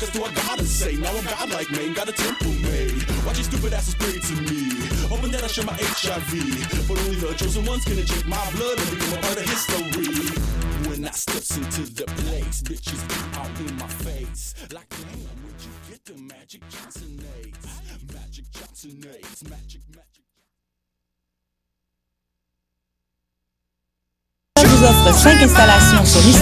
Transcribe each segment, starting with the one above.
What else do I gotta say? Now I'm godlike, man, got a temple made. Watch these stupid asses pray to me. Hoping that I share my HIV. But only the chosen ones can inject my blood and become a part of history. When I steps into the place, bitches be out in my face. Like, damn, where'd you get the Magic Johnson AIDS? Magic Johnson AIDS, magic, magic. vous offre cinq installations sur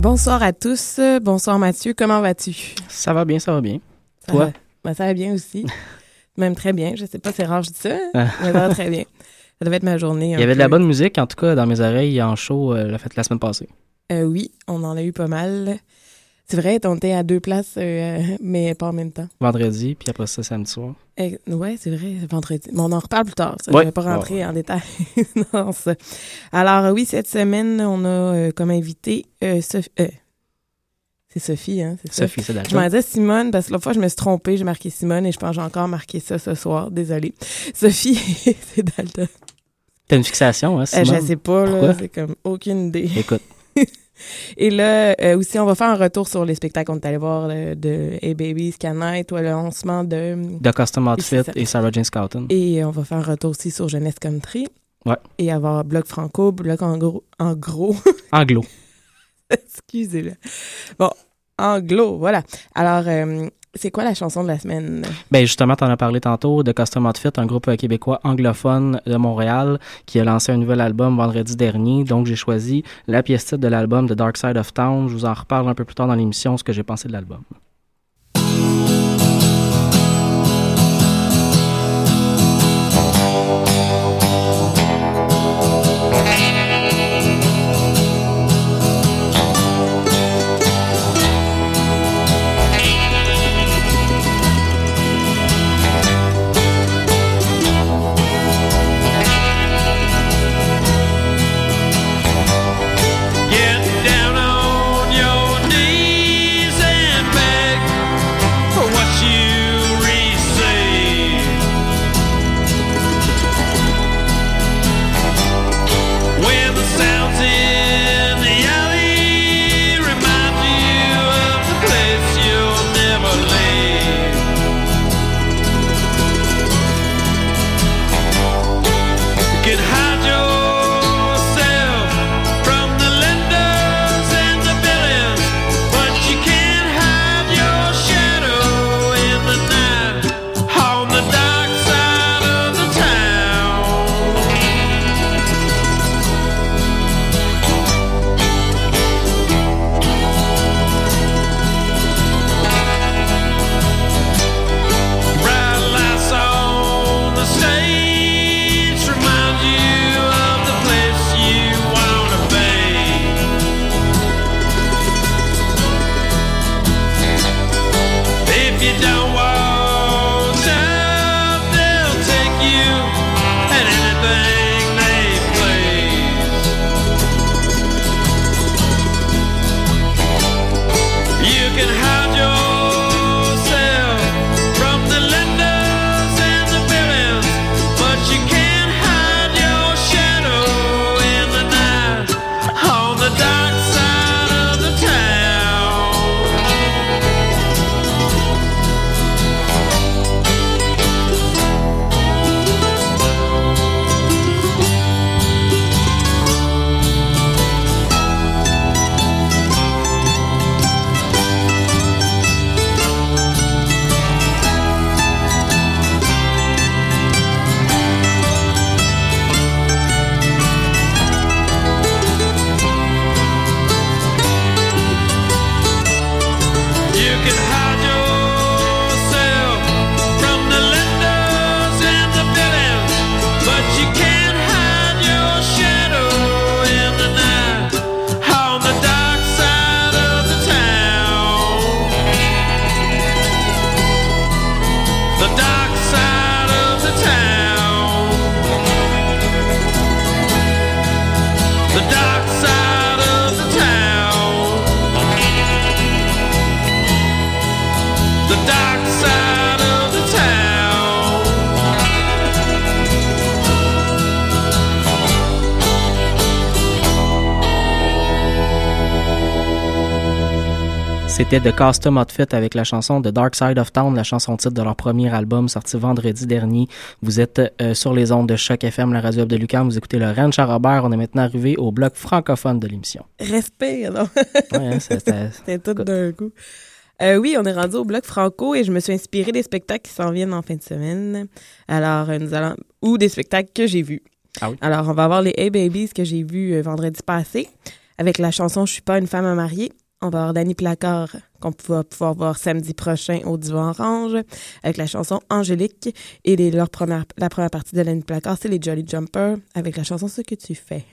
Bonsoir à tous. Bonsoir Mathieu, comment vas-tu? Ça va bien, ça va bien. Ça Toi? va, ben, ça va bien aussi. Même très bien. Je sais pas, c'est rare, je dis ça, Ah. mais ça va très bien. Ça devait être ma journée. Il y avait de la bonne musique, en tout cas, dans mes oreilles en show euh, la fête la semaine passée. Euh, oui, on en a eu pas mal. C'est vrai, on était à deux places, euh, mais pas en même temps. Vendredi, puis après ça, samedi soir. Euh, ouais, c'est vrai, vendredi. Mais on en reparle plus tard. Ça. Ouais. Je vais pas rentrer en détail dans ça. Alors, oui, cette semaine, on a euh, comme invité euh, Sophie. c'est Sophie, hein? C'est? Sophie, c'est Je m'en disais Simone, parce que l'autre fois, je me suis trompée, j'ai marqué Simone et je pense que j'ai encore marqué ça ce soir. Désolée. Sophie, c'est Dalton. T'as une fixation, hein, Euh, Simone? je sais pas, là. Pourquoi? C'est comme aucune idée. Écoute, Et là, euh, aussi, on va faire un retour sur les spectacles qu'on est allé voir euh, de Hey Baby, Scanite, ou le lancement de. The Custom Outfit ça. et Sarah Jane Scouten. Et on va faire un retour aussi sur Jeunesse Country. Ouais. Et avoir Bloc Franco, Bloc en gros. En gros. Anglo. Excusez-le. Bon, anglo, voilà. Alors, euh, c'est quoi la chanson de la semaine? Ben justement, t'en as parlé tantôt, de Custom Outfit, un groupe euh, québécois anglophone de Montréal qui a lancé un nouvel album vendredi dernier. Donc, j'ai choisi la pièce titre de l'album The Dark Side of Town. Je vous en reparle un peu plus tard dans l'émission, ce que j'ai pensé de l'album. C'était The Custom Outfit avec la chanson The Dark Side of Town, la chanson titre de leur premier album sorti vendredi dernier. Vous êtes euh, sur les ondes de Choc FM, la radio de Lucan. Vous écoutez le Ranch à Robert. On est maintenant arrivé au bloc francophone de l'émission. Respect, non? ouais, hein, c'était tout d'un coup. Euh, oui, on est rendu au bloc franco et je me suis inspirée des spectacles qui s'en viennent en fin de semaine. Alors, euh, nous allons. ou des spectacles que j'ai vus. Ah Alors, on va voir les Hey Babies que j'ai vus vendredi passé avec la chanson Je suis pas une femme à marier on va avoir Danny Placard qu'on va pouvoir voir samedi prochain au Divan Orange avec la chanson Angélique. Et les, leur première, la première partie de Danny Placard, c'est les Jolly Jumper avec la chanson Ce que tu fais.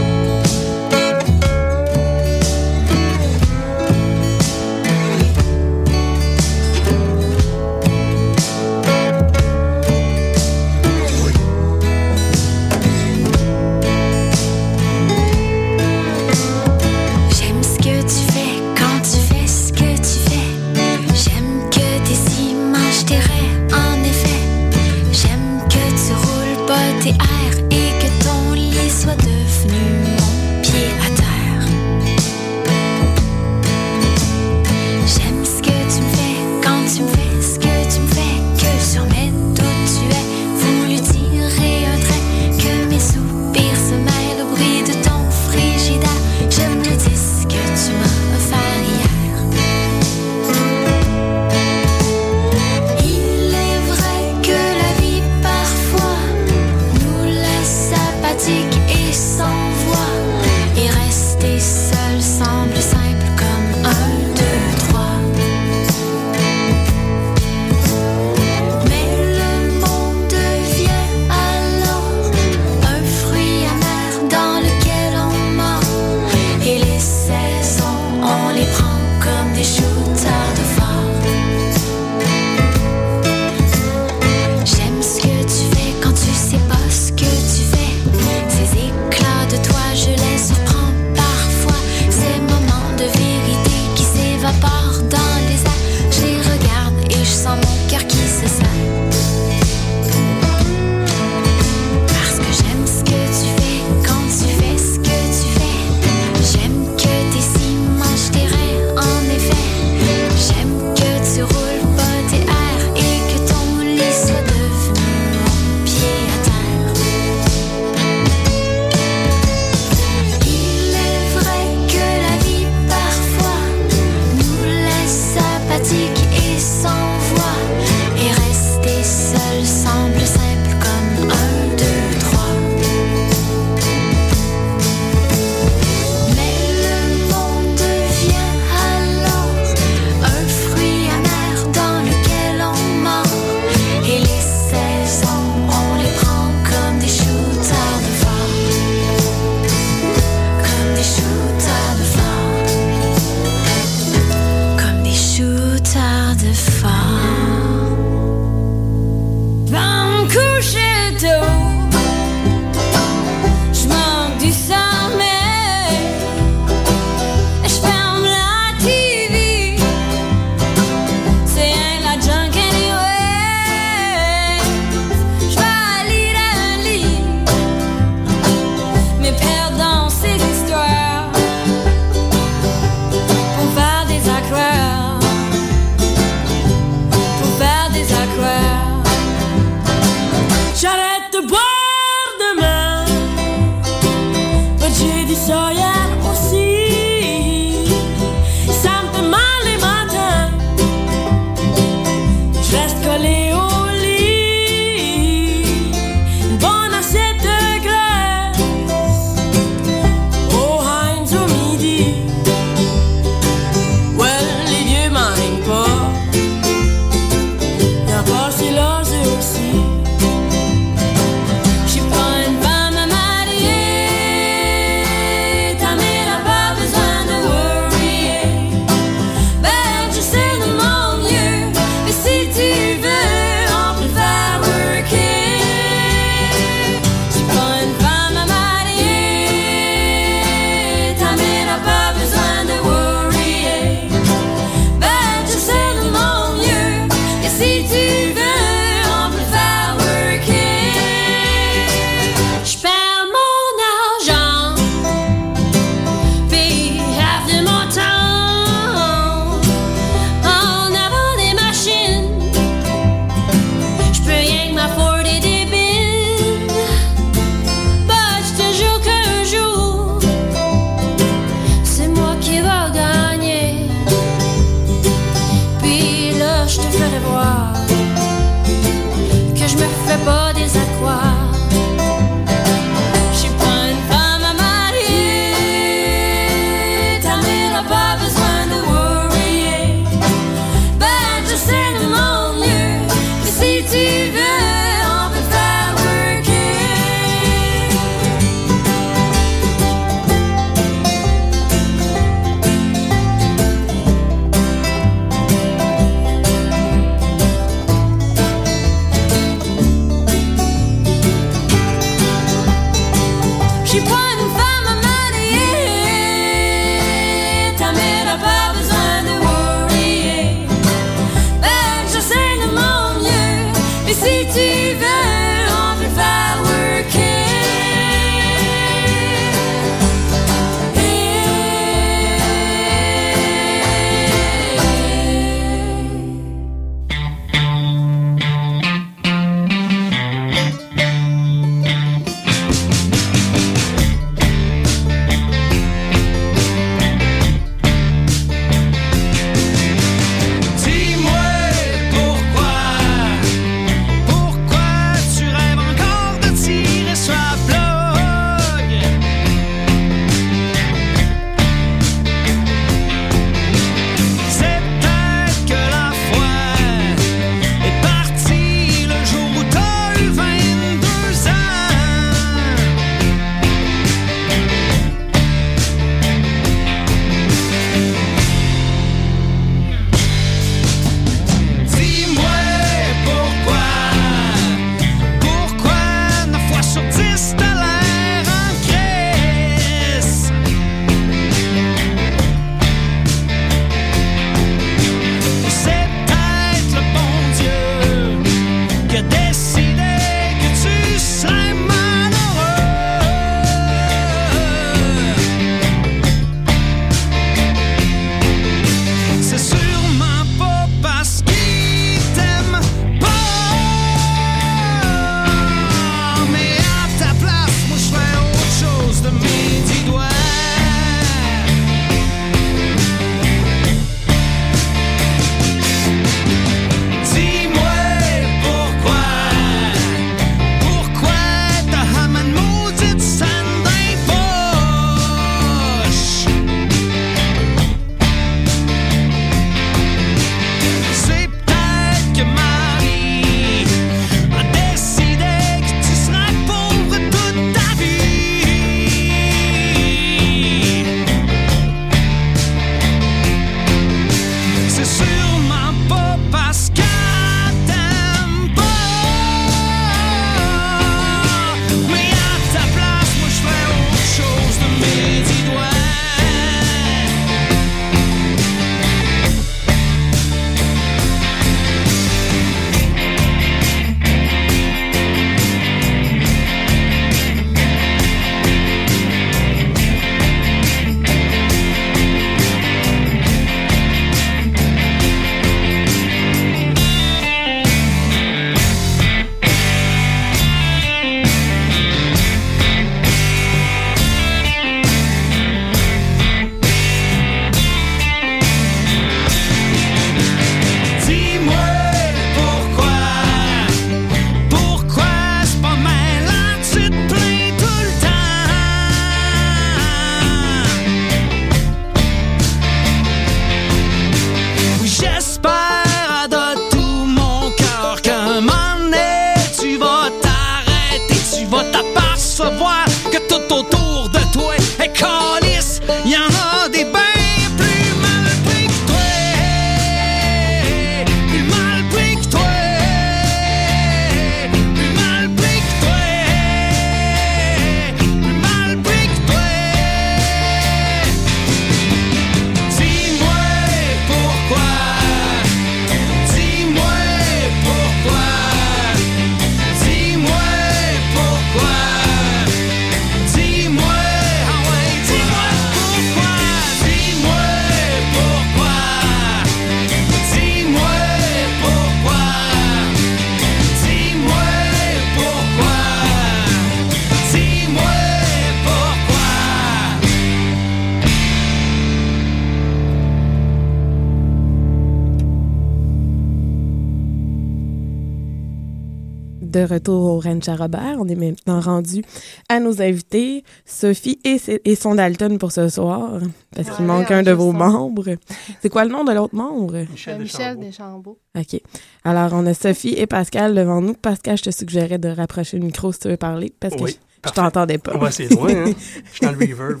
Robert, on est maintenant rendu à nos invités, Sophie et, et son Dalton pour ce soir, parce qu'il Ouais, manque un de vos membres. C'est quoi le nom de l'autre membre? Michel, Michel Deschambault. OK. Alors, on a Sophie et Pascal devant nous. Pascal, je te suggérais de rapprocher le micro si tu veux parler, parce que Oui, je, je t'entendais pas. Ouais, c'est loin, hein? Je suis dans le reverb.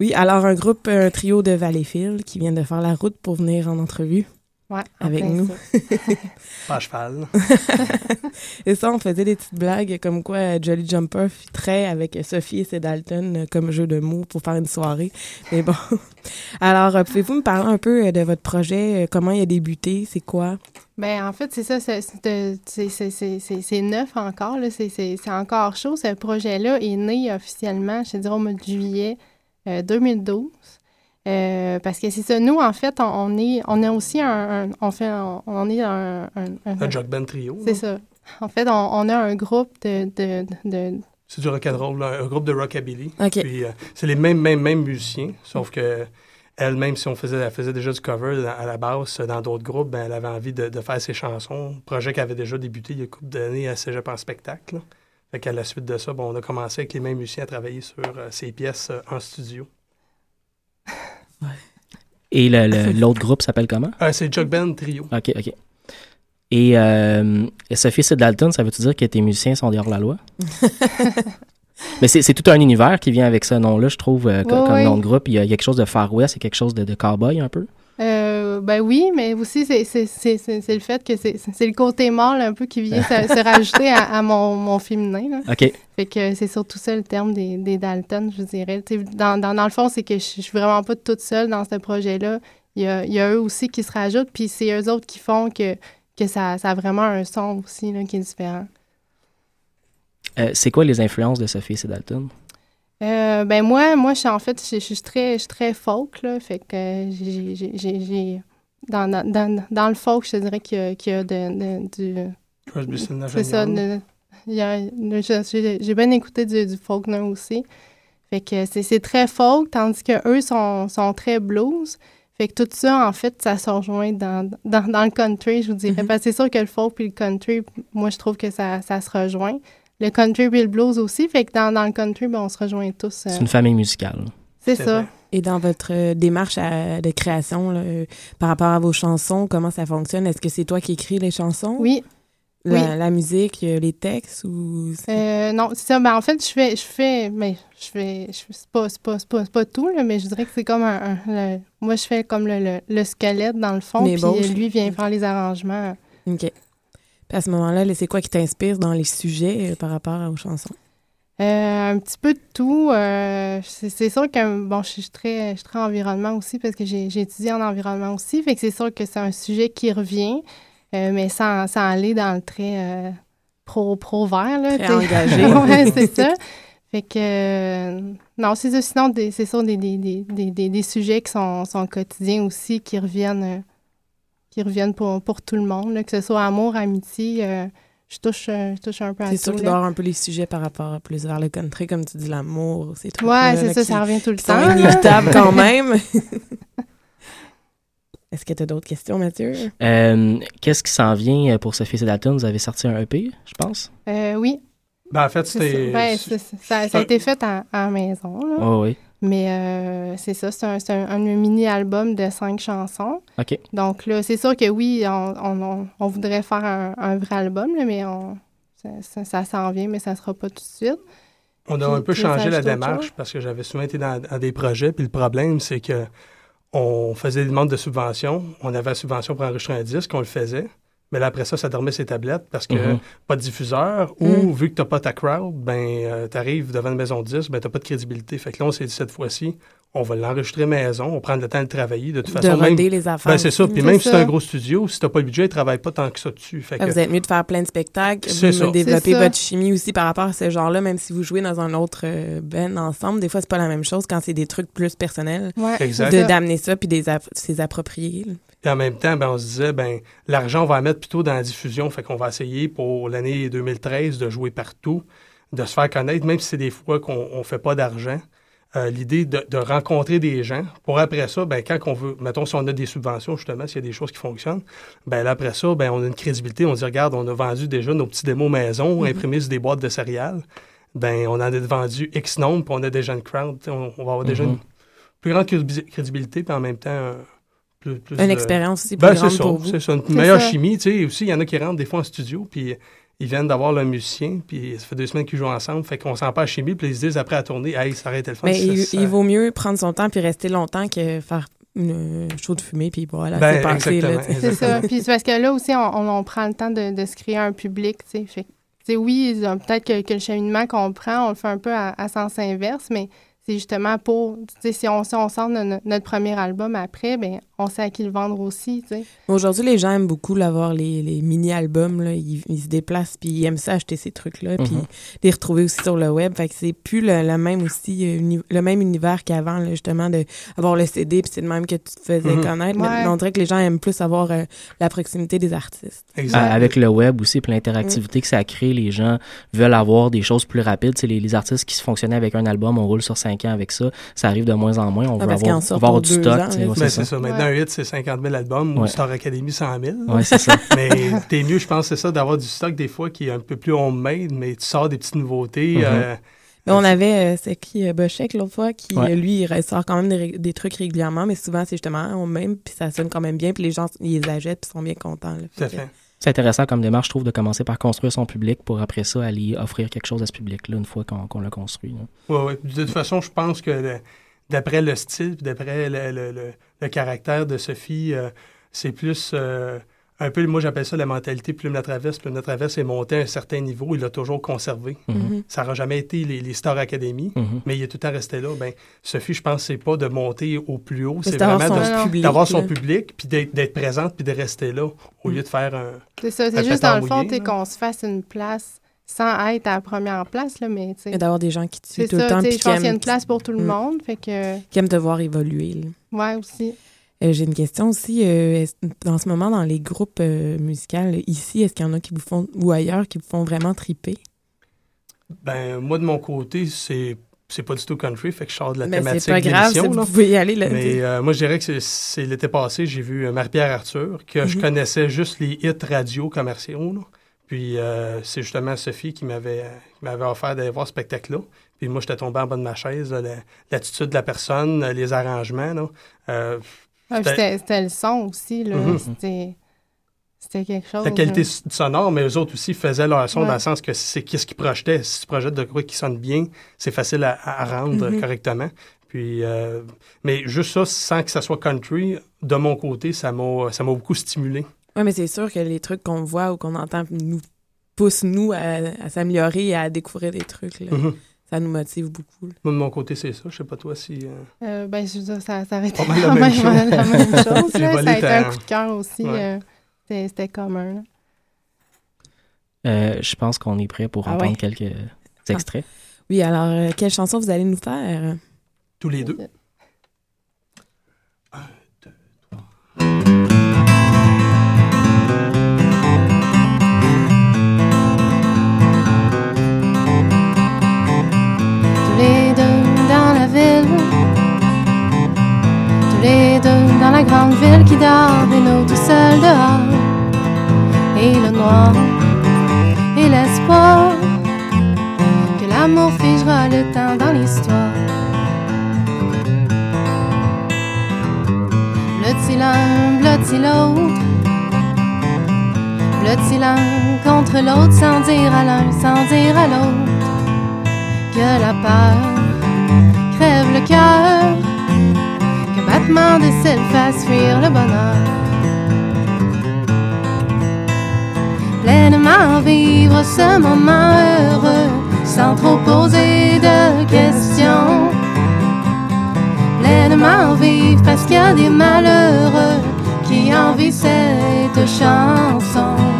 oui, alors un groupe, un trio de Valleyfield qui vient de faire la route pour venir en entrevue. Ouais, avec nous. Pas à cheval. et ça, on faisait des petites blagues comme quoi euh, Jolly Jumper très avec Sophie et ses Dalton euh, comme jeu de mots pour faire une soirée. Mais bon. Alors, euh, pouvez-vous me parler un peu de votre projet, comment il a débuté, c'est quoi? Ben, en fait, c'est ça, c'est- c'est c'est- c'est- c'est- c'est- c'est neuf encore, là, c'est- c'est c'est encore chaud. Ce projet-là est né officiellement, je te dirais, au mois de juillet euh, 2012. Euh, parce que c'est ça, nous, en fait, on, on est, on a aussi un, un- on fait, on est un... un, un- Un jug band trio. C'est ça. En fait, on, on a un groupe de... de, de- C'est du rock'n'roll, là, un groupe de rockabilly. OK. Puis euh, c'est les mêmes, mêmes, mêmes musiciens, sauf que elle, même si on faisait, elle faisait déjà du cover dans- à la base dans d'autres groupes, ben, elle avait envie de, de faire ses chansons. Projet qui avait déjà débuté il y a une couple d'années à Cégep en spectacle. là. Fait qu'à la suite de ça, bon, on a commencé avec les mêmes musiciens à travailler sur euh, ces pièces euh, en studio. Et le- le- l'autre groupe s'appelle comment? Euh, c'est Jug Band Trio. OK, OK. Et euh, Sophie et Dalton, ça veut-tu dire que tes musiciens sont dehors la loi? Mais c'est c'est tout un univers qui vient avec ce nom-là, je trouve, euh, co- Ouais, comme ouais. nom de groupe. Il y a quelque chose de Far West, a quelque chose de, de cowboy un peu. Euh, ben oui, mais aussi, c'est le fait que c'est le côté mâle un peu qui vient se, se rajouter à, à mon, mon féminin. là. OK. Fait que c'est surtout ça le terme des, des Dalton, je dirais. Dans, dans, dans le fond, c'est que je, je suis vraiment pas toute seule dans ce projet-là. Il y a, il y a eux aussi qui se rajoutent, puis c'est eux autres qui font que, que ça, ça a vraiment un son aussi là, qui est différent. Euh, c'est quoi les influences de Sophie et Dalton? Euh, ben moi, moi, je suis en fait, je, je suis très, je suis très folk, là. Fait que euh, j'ai, dans, dans, dans, le folk, je te dirais qu'il y a, qu'il y a de, de- du... Crosby, C'est ça. De- j'ai, bien écouté du, du Faulkner aussi. Fait que c'est, c'est très folk, tandis que eux sont, sont très blues. Fait que tout ça, en fait, ça se rejoint dans, dans, dans le country, je vous dirais. Parce que c'est sûr que le folk puis le country, moi, je trouve que ça, ça se rejoint. Le country puis le blues aussi. Fait que dans, dans le country, ben, on se rejoint tous. euh, C'est une famille musicale. c'est ça. Et dans votre euh, démarche à- de création, là, euh, par rapport à vos chansons, comment ça fonctionne? Est-ce que c'est toi qui écris les chansons? Oui. La, Oui. la musique, euh, les textes ou... Euh, non, c'est ça. Ben, en fait, je fais, je fais, mais je fais, je fais- c'est pas, c'est pas, c'est pas, c'est pas tout, là, mais je dirais que c'est comme un, un- le- moi, je fais comme le, le, le squelette dans le fond, puis euh, lui vient faire les arrangements. OK. Puis à ce moment-là, là, c'est quoi qui t'inspire dans les sujets euh, par rapport aux chansons? Euh, un petit peu de tout. euh, c'est sûr que bon, je suis très, je suis très environnement aussi parce que j'ai étudié en environnement aussi. Fait que c'est sûr que c'est un sujet qui revient, euh, mais sans, sans aller dans le très euh, pro, pro vert. Là, Très engagé. ouais, c'est ça. Fait que non, c'est ça. Sinon, c'est sûr des, des, des, des, sujets qui sont, sont quotidiens aussi, qui reviennent, qui reviennent pour, pour tout le monde, là, que ce soit amour, amitié. euh, je touche, euh, je touche un peu à C'est sûr qu'il doit y avoir un peu les sujets par rapport à plus vers le country, comme tu dis, l'amour, ces trucs Ouais, c'est ça, ça revient tout le temps. sont inévitables quand même. Est-ce que tu as d'autres questions, Mathieu? Euh, Qu'est-ce qui s'en vient pour Sophie et Dalton? Vous avez sorti un EP, je pense? Euh, oui. Ben, en fait, C'est c'était. ça. Ben, c'est- c'est- ça, ça a été fait en, en maison. Là. Oh, oui. Mais euh, c'est ça, c'est un, c'est un- un mini-album de cinq chansons. OK. Donc là, c'est sûr que oui, on, on- on- on voudrait faire un, un vrai album, là, mais on, ça, ça, ça- ça s'en vient, mais ça sera pas tout de suite. On a Puis- un peu changé la démarche parce que j'avais souvent été dans, dans des projets. Puis le problème, c'est que on faisait des demandes de subvention. On avait la subvention pour enregistrer un disque, on le faisait. Mais là, après ça, ça dormait ses tablettes parce que Mhm. pas de diffuseur ou vu que tu n'as pas ta crowd, ben, tu arrives devant une maison de disque, ben, tu n'as pas de crédibilité. Fait que là, on s'est dit cette fois-ci, on va l'enregistrer maison, on prend le temps de travailler. De toute De façon, même, roder les affaires Ben, c'est ça. Puis C'est même si c'est un gros studio, si tu n'as pas le budget, ils ne travaillent pas tant que ça dessus. Fait Fait que Vous êtes mieux de faire plein de spectacles, C'est vous ça. développer C'est ça. votre chimie aussi par rapport à ce genre-là, même si vous jouez dans un autre euh, band ensemble. Des fois, c'est pas la même chose quand c'est des trucs plus personnels. Ouais. Exact. De d'amener ça puis des app- s'y approprier. Puis en même temps, ben, on se disait, ben, l'argent, on va la mettre plutôt dans la diffusion. Fait qu'on va essayer pour l'année 2013 de jouer partout, de se faire connaître, même si c'est des fois qu'on ne fait pas d'argent. Euh, L'idée de, de rencontrer des gens. Pour après ça, ben, quand on veut, mettons, si on a des subventions, justement, s'il y a des choses qui fonctionnent, ben, là, après ça, ben, on a une crédibilité. On dit, regarde, on a vendu déjà nos petits démos maison, Mhm. imprimés sur des boîtes de céréales. Ben, on en a vendu X nombre, puis on a déjà une crowd. On, on va avoir déjà Mhm. une plus grande crédibi- crédibilité, puis en même temps, euh, plus, plus Une de- expérience aussi plus ben, grande c'est ça, pour vous. C'est ça, une meilleure ça. chimie. Tu sais, aussi, il y en a qui rentrent des fois en studio, puis ils viennent d'avoir le musicien, puis ça fait deux semaines qu'ils jouent ensemble, fait qu'on sent pas la chimie, puis ils se disent après à tourner, hey, ça aurait été le fun. Mais il, ça- il vaut mieux prendre son temps puis rester longtemps que faire une show de fumée puis voilà, Ben, c'est ça. Puis c'est parce que là aussi, on, on- on prend le temps de, de se créer un public, tu sais. Fait oui, peut-être que, que le cheminement qu'on prend, on le fait un peu à, à sens inverse, mais c'est justement pour, tu sais, si on, si on sort no- notre premier album après, ben on sait à qui le vendre aussi, tu sais. Aujourd'hui, les gens aiment beaucoup l'avoir, les, les mini-albums. Là. Ils, ils se déplacent, puis ils aiment ça, acheter ces trucs-là, puis Mhm. les retrouver aussi sur le web. Fait que c'est plus le, le même aussi, euh, uni- le même univers qu'avant, là, justement, d'avoir le CD, puis c'est le même que tu te faisais Mhm. connaître. Ouais. Mais on dirait que les gens aiment plus avoir euh, la proximité des artistes. À- Avec le web aussi, puis l'interactivité que ça crée, les gens veulent avoir des choses plus rapides. Tu sais, les, les artistes qui se fonctionnaient avec un album, on roule sur cinq ans avec ça. Ça arrive de moins en moins. On Ah, veut avoir, on du stock. ouais, Ben, c'est c'est ça. ça. Maintenant, un hit, c'est 50 000 albums, ou Ouais. Star Academy 100 000. Ouais, c'est ça. mais t'es mieux, je pense, c'est ça, d'avoir du stock des fois qui est un peu plus homemade, mais tu sors des petites nouveautés. Mhm. euh, on avait, euh, c'est qui, euh, Bochek, l'autre fois, qui, Ouais. lui, il sort quand même des, trucs régulièrement, mais souvent, c'est justement on même, puis ça sonne quand même bien, puis les gens, ils les achètent, puis sont bien contents. là. Fait. C'est intéressant comme démarche, je trouve, de commencer par construire son public pour après ça aller offrir quelque chose à ce public-là une fois qu'on l'a construit. là. Ouais, ouais. De toute façon, je pense que le- d'après le style, puis d'après le, le- le- le caractère de Sophie, euh, c'est plus euh, un peu, moi j'appelle ça la mentalité plume la traverse. Plume la traverse est monté à un certain niveau, il l'a toujours conservé. Mhm. Ça n'aura jamais été les, les Star Academy, Mhm. mais il est tout le temps resté là. Ben, Sophie, je pense, c'est pas de monter au plus haut, c'est vraiment d'avoir son public, puis d'être d'être présente, puis de rester là, au lieu de faire un. C'est ça, c'est juste dans le fond, qu'on se fasse une place sans être à la première place, là, mais tu sais. Et d'avoir des gens qui suivent tout le temps, tu sais, puis je pense qu'il y a aiment, une place pour tout le Mm. monde, fait que, qui aiment te voir évoluer. là. ouais, aussi. Euh, J'ai une question aussi. euh, dans ce moment, dans les groupes euh, musicaux, ici, est-ce qu'il y en a qui vous font, ou ailleurs, qui vous font vraiment triper? Ben, moi, de mon côté, c'est. C'est pas du tout country, fait que je sors de la Mais thématique c'est pas grave, vous pouvez y aller. Là, Mais euh, moi, je dirais que c'est- l'été passé, j'ai vu Marie-Pierre Arthur, que je Mhm. connaissais juste les hits radio commerciaux. là. Puis euh, c'est justement Sophie qui m'avait qui m'avait offert d'aller voir ce spectacle-là. Puis moi, j'étais tombé en bas de ma chaise, là, l'attitude de la personne, les arrangements. Là. Euh, Ah, c'était- C'était c'était le son aussi, là. Mhm. C'était c'était quelque chose. la qualité sonore, mais eux autres aussi faisaient leur son Ouais. dans le sens que c'est qu'est-ce qu'ils projetaient. Si tu projettes de quoi qui sonne bien, c'est facile à, à rendre Mhm. correctement. Puis, euh, mais juste ça, sans que ça soit country, de mon côté, ça m'a ça m'a beaucoup stimulé. Oui, mais c'est sûr que les trucs qu'on voit ou qu'on entend nous poussent, nous, à, à s'améliorer et à découvrir des trucs. là. Mhm. Ça nous motive beaucoup. là. Moi, de mon côté, c'est ça. Je sais pas toi si. euh, Euh, ben, je veux dire, ça, ça aurait été la quand même même chose. la même chose. Là. Ça a été un coup de cœur aussi. Ouais. euh, c'était- commun. Euh, je pense qu'on est prêt pour Ah entendre ouais? quelques Ah. extraits. Oui, alors, euh, quelle chanson vous allez nous faire? tous les deux. Grande ville qui dort et nous tout seuls dehors. Et le noir et l'espoir que l'amour figera le temps dans l'histoire. Blottis l'un, blottis l'autre. flotte l'un contre l'autre sans dire à l'un, sans dire à l'autre que la peur crève le cœur, que battement de ciel fasse fuir le bonheur. Pleinement vivre ce moment heureux sans trop poser de questions. Pleinement vivre parce qu'il y a des malheureux qui envient cette chanson.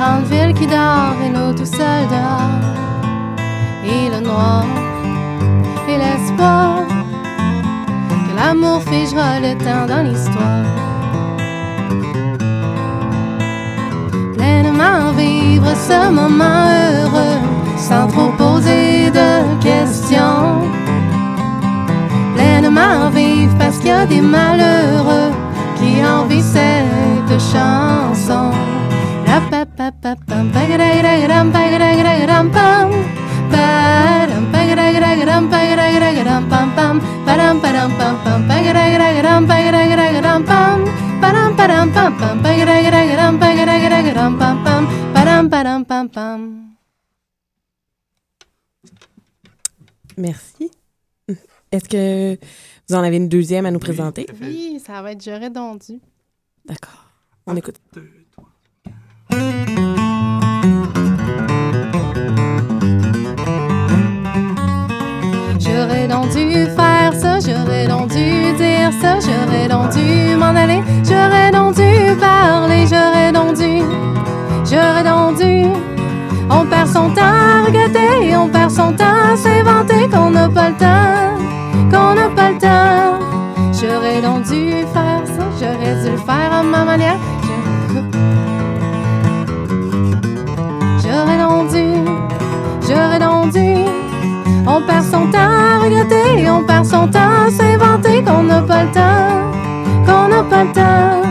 Grande ville qui dort et nous tout seuls dehors. Et le noir et l'espoir que l'amour figera le temps dans l'histoire. Pleinement vivre ce moment heureux sans trop poser de questions. Pleinement vivre parce qu'il y a des malheureux qui envient cette chanson. Ra-pa-pa-pa-pam, Merci. Est-ce que vous en avez une deuxième à nous présenter? Oui, ça va être J'aurais donc dû. D'accord. On écoute. J'aurais donc dû faire ça, j'aurais donc dû dire ça, j'aurais donc dû m'en aller, j'aurais donc dû parler, j'aurais donc dû, j'aurais donc dû. On perd son temps à regretter, on perd son temps à s'inventer qu'on n'a pas le temps, qu'on n'a pas le temps. J'aurais donc dû faire ça, j'aurais dû le faire à ma manière. Temps à regretter, on perd son temps à s'inventer qu'on n'a pas le temps, qu'on n'a pas le temps.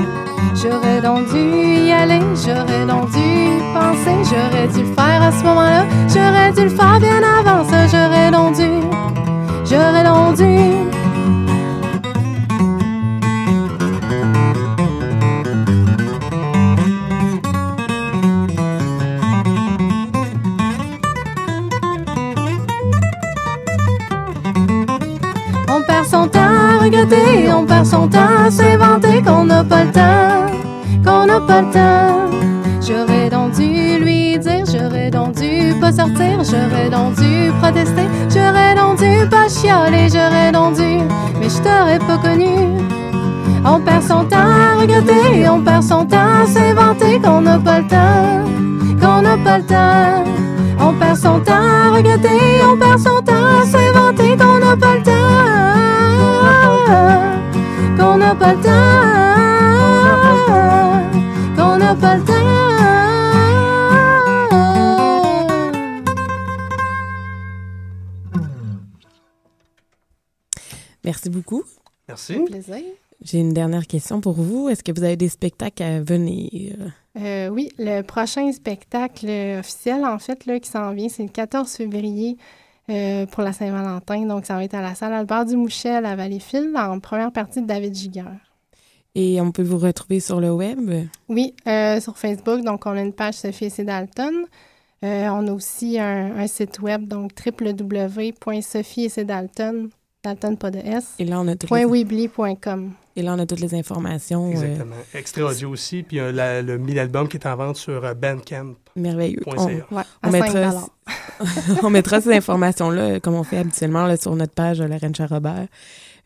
J'aurais donc dû y aller, j'aurais donc dû penser, j'aurais dû le faire à ce moment-là, j'aurais dû le faire bien avant ça, j'aurais donc dû, j'aurais donc dû. Son temps s'inventer qu'on n'a pas le temps, qu'on n'a pas le temps. J'aurais donc dû lui dire, j'aurais donc dû pas sortir, j'aurais donc dû protester, j'aurais donc dû pas chialer, j'aurais donc dû, mais je t'aurais pas connu. On perd son temps à regretter, on perd son temps à s'inventer qu'on n'a pas le temps, qu'on n'a pas le temps. On perd son temps à regretter, on perd son temps à s'inventer qu'on n'a pas le temps, qu'on n'a pas le temps, qu'on n'a pas le temps. Merci beaucoup. Merci. Plaisir. J'ai une dernière question pour vous. Est-ce que vous avez des spectacles à venir? Euh, oui, le prochain spectacle officiel, en fait, là, qui s'en vient, c'est le 14 février euh, pour la Saint-Valentin. Donc, ça va être à la salle Albert Dumouchel à Valleyfield, en première partie de David Giguère. Et on peut vous retrouver sur le web? Oui, euh, sur Facebook. Donc, on a une page Sophie et c'est Dalton. Euh, on a aussi un, un site web, donc www.sophie et c'est Dalton, pas de S, Et là, on a les, weebly.com. et là, on a toutes les informations. euh, Exactement. Extrait audio aussi, puis euh, la- le mini-album qui est en vente sur euh, Bandcamp. merveilleux. On, CA. Ouais, on à 5 mettra, on mettra ces informations-là, euh, comme on fait habituellement, là, sur notre page euh, La Reine Charrobert,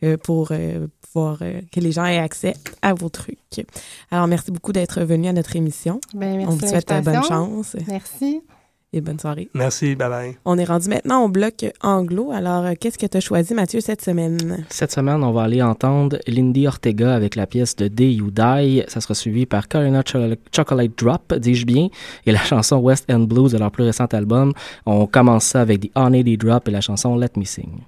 euh, pour euh, pouvoir euh, que les gens aient accès à vos trucs. Alors, merci beaucoup d'être venu à notre émission. Ben, merci on vous souhaite euh, bonne chance Merci. Et bonne soirée. Merci, bye-bye. On est rendu maintenant au bloc anglo. Alors, euh, qu'est-ce que tu as choisi, Mathieu, cette semaine? Cette semaine, on va aller entendre Lindy Ortega avec la pièce de Day You Die. Ça sera suivi par Carolina Cho- Chocolate Drop, dis-je bien, et la chanson West End Blues de leur plus récent album. On commence ça avec The Honey Day Drop et la chanson Let Me Sing.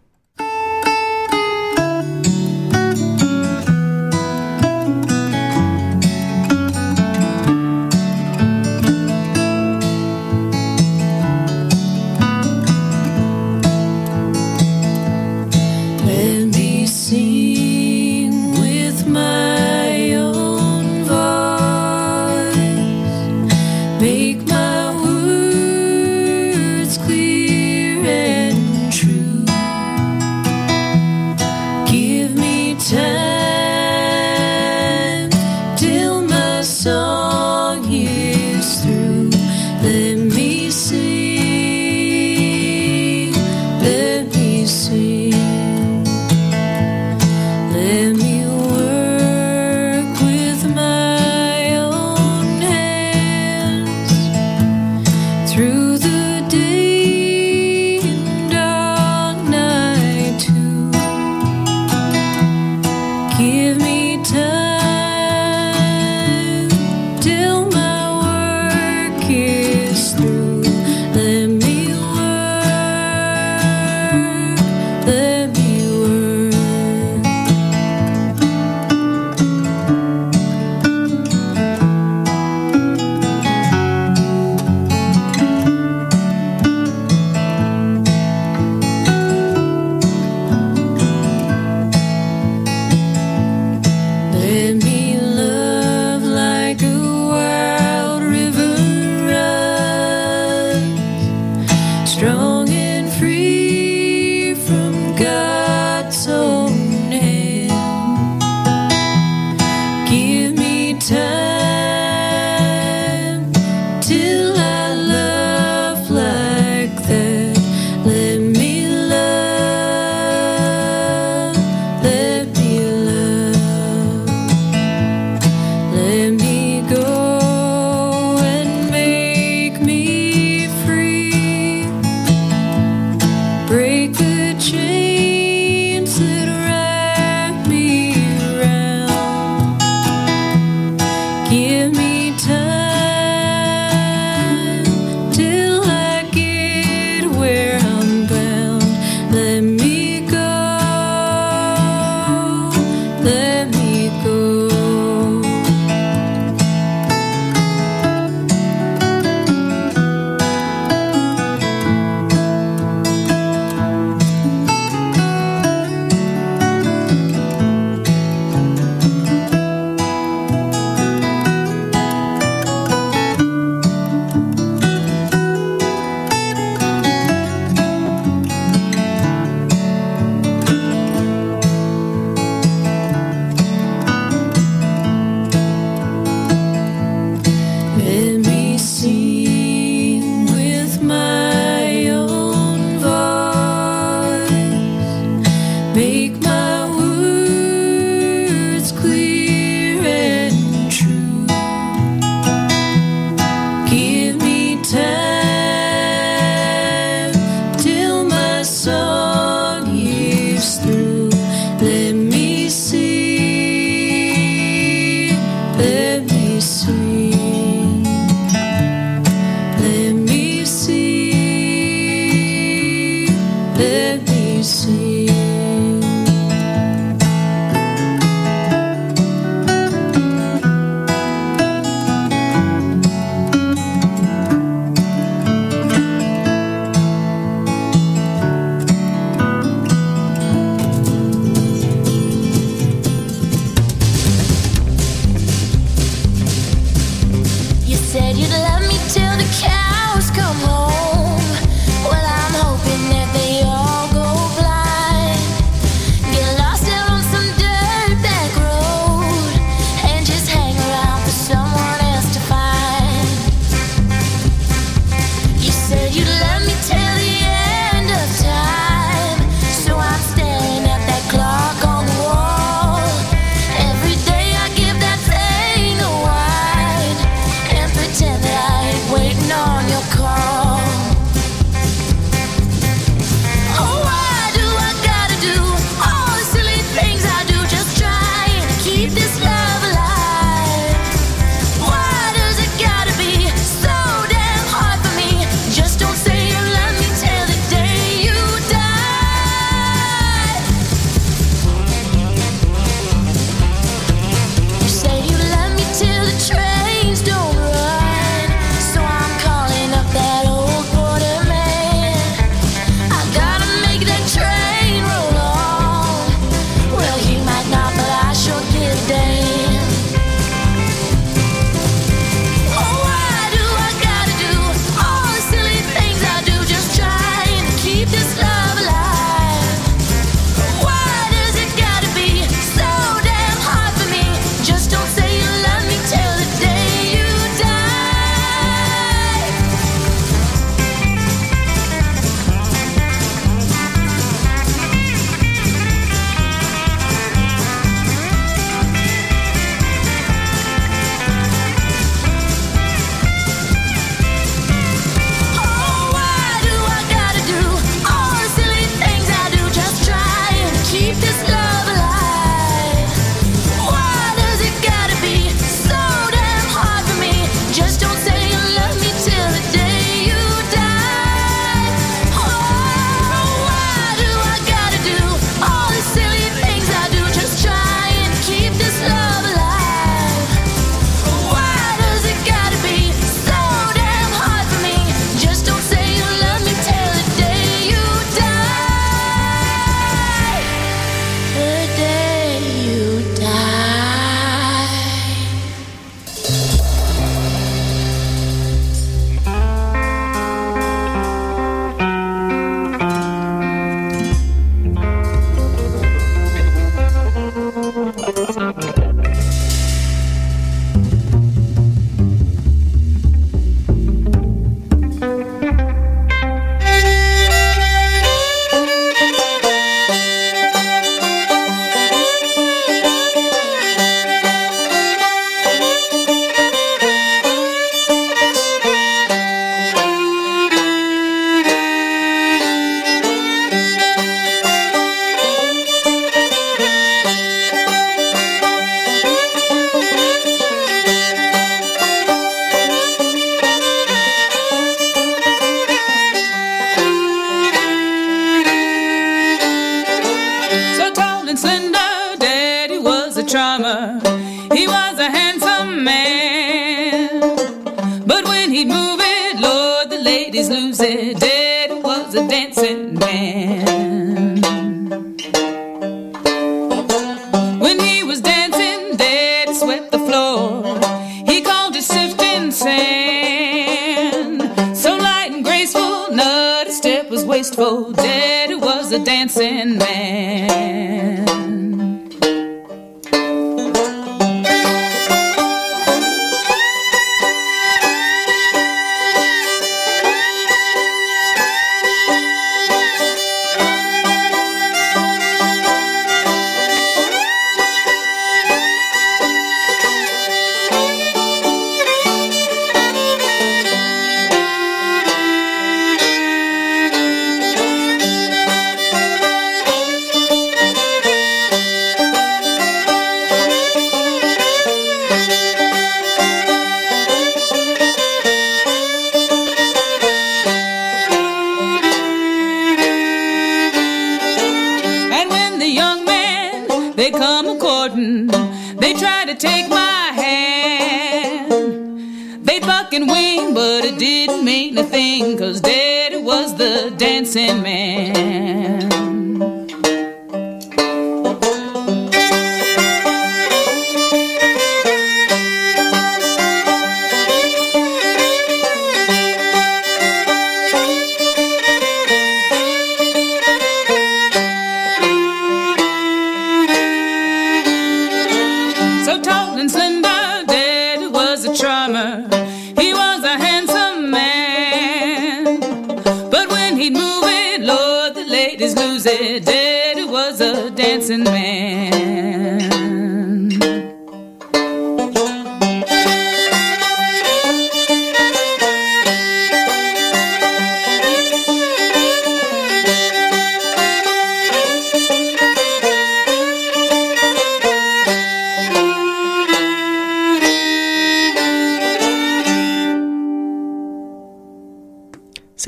Dancing man.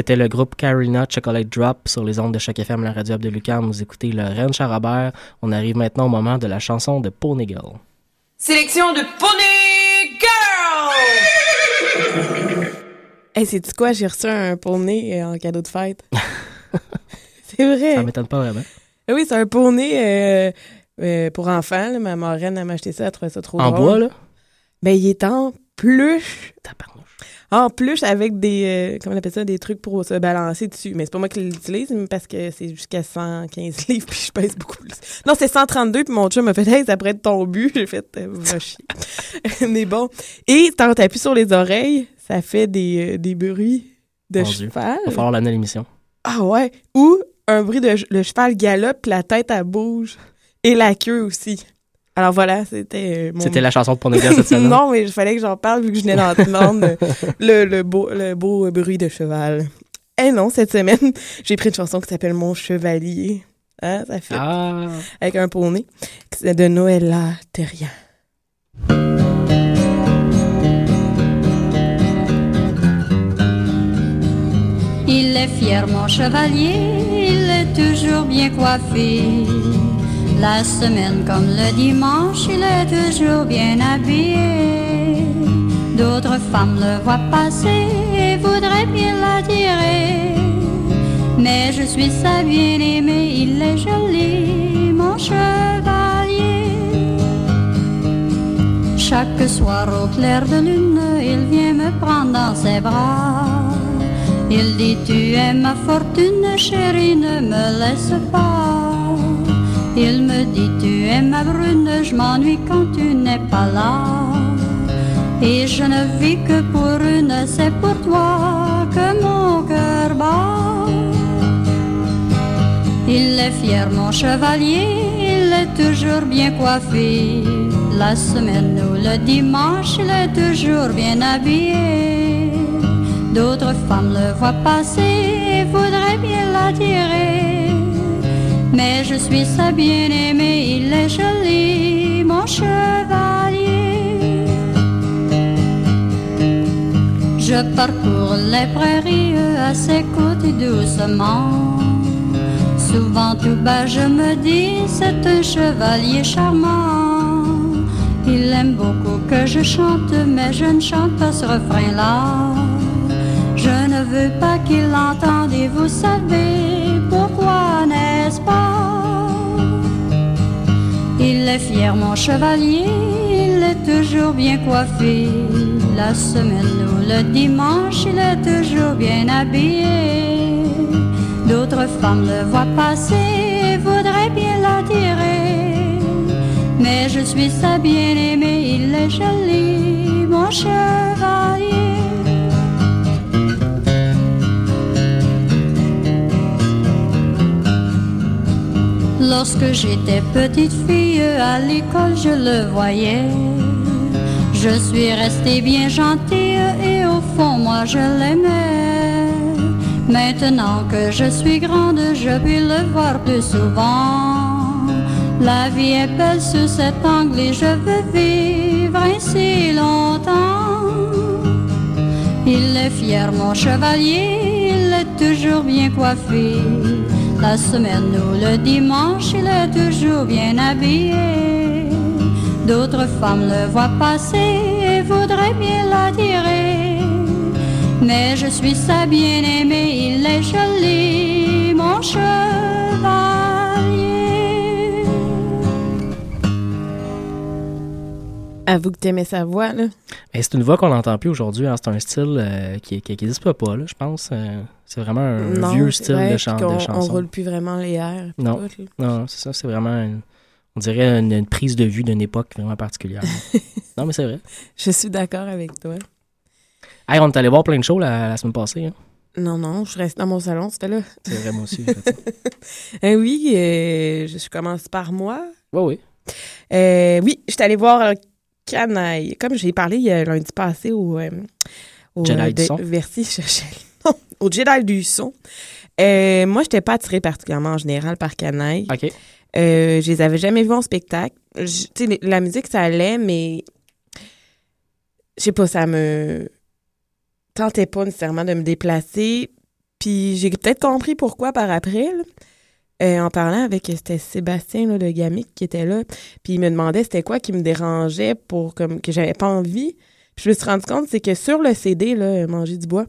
C'était le groupe Carolina Chocolate Drop sur les ondes de Choc FM, la radio de Lucam. Vous écoutez le Ren Charabert. On arrive maintenant au moment de la chanson de Pony Girl. Sélection de Pony Girl! Hey, c'est quoi? J'ai reçu un poney euh, en cadeau de fête. c'est vrai. Ça m'étonne pas vraiment. Ah Oui, c'est un poney euh, euh, pour enfants. là. Ma marraine, elle m'a acheté ça, elle trouvait ça trop En drôle. bois, là? Ben, il est en pluche. En pluche avec des, euh, comment on appelle ça, des trucs pour se balancer dessus. Mais c'est pas moi qui l'utilise parce que c'est jusqu'à 115 livres puis je pèse beaucoup plus. Non, c'est 132 puis mon chum m'a fait, hey, ça pourrait être ton but. J'ai fait, euh, va chier. mais bon. Et quand t'appuies sur les oreilles, ça fait des, euh, des bruits de Mon Dieu. cheval. Va falloir l'année à l'émission. Ah ouais. Ou un bruit de le cheval galope, puis la tête elle bouge et la queue aussi. Alors voilà, c'était euh, mon- C'était la chanson de Girl cette semaine. non, mais il fallait que j'en parle vu que je venais d'entendre euh, le, le, beau, le beau bruit de cheval. Eh non, cette semaine, j'ai pris une chanson qui s'appelle Mon Chevalier. Hein, ça fait. Ah. Avec un poney. C'est de Noëlla Terrien. Il est fier, mon chevalier, il est toujours bien coiffé. La semaine comme le dimanche, il est toujours bien habillé. D'autres femmes le voient passer et voudraient bien l'attirer. Mais je suis sa bien-aimée, il est joli, mon chevalier. Chaque soir au clair de lune, il vient me prendre dans ses bras. Il dit tu es ma fortune, chérie, ne me laisse pas. Il me dit tu es ma brune, je m'ennuie quand tu n'es pas là. Et je ne vis que pour une, c'est pour toi que mon cœur bat. Il est fier, mon chevalier, il est toujours bien coiffé. La semaine ou le dimanche, il est toujours bien habillé. D'autres femmes le voient passer et voudraient bien l'attirer. Mais je suis sa bien-aimée, il est joli, mon chevalier. Je parcours les prairies à ses côtés doucement. souvent tout bas je me dis c'est un chevalier charmant. Il aime beaucoup que je chante, mais je ne chante pas ce refrain-là. Je ne veux pas qu'il l'entende et vous savez pourquoi, Il est fier, mon chevalier, il est toujours bien coiffé. La semaine ou le dimanche, il est toujours bien habillé. D'autres femmes le voient passer et voudraient bien l'attirer. Mais je suis sa bien-aimée, il est joli, mon chevalier. Lorsque j'étais petite fille à l'école, je le voyais. Je suis restée bien gentille et au fond, moi, je l'aimais. Maintenant que je suis grande, je puis le voir plus souvent. La vie est belle sous cet angle et je veux vivre ainsi longtemps. Il est fier, mon chevalier, il est toujours bien coiffé. La semaine ou le dimanche, il est toujours bien habillé. D'autres femmes le voient passer et voudraient bien l'attirer. Mais je suis sa bien-aimée, il est joli, mon chevalier. Avoue que t'aimais sa voix, là. Ben, c'est une voix qu'on n'entend plus aujourd'hui. hein. C'est un style euh, qui n'existe pas, pas, là, je pense. Euh, c'est vraiment un Non, vieux style vrai, de, chan- de qu'on- On chanson. roule plus vraiment les airs. Non, tout, non c'est ça. C'est vraiment, une- on dirait une, une prise de vue d'une époque vraiment particulière. non, mais c'est vrai. Je suis d'accord avec toi. Hey, on est allé voir plein de shows la, la semaine passée. hein. Non, non, je reste dans mon salon, c'était là. C'est vrai, moi aussi. Eh oui, euh, je commence par moi. Oui, oui. Euh, oui, je suis allée voir Canaille. Comme j'ai parlé il y a lundi passé au, euh, au Jedi euh, du de- son. Versi, je cherchais le nom. au Jedi du son. Euh, moi, je n'étais pas attirée particulièrement en général par Canaille. OK. Euh, je les avais jamais vus en spectacle. Je- la musique, ça allait, mais je sais pas, ça me tentait pas nécessairement de me déplacer. Puis j'ai peut-être compris pourquoi par après, là. Euh, en parlant avec, c'était Sébastien là, de Gamic qui était là, puis il me demandait c'était quoi qui me dérangeait pour comme que j'avais pas envie. Puis je me suis rendu compte, c'est que sur le CD, là, Manger du bois,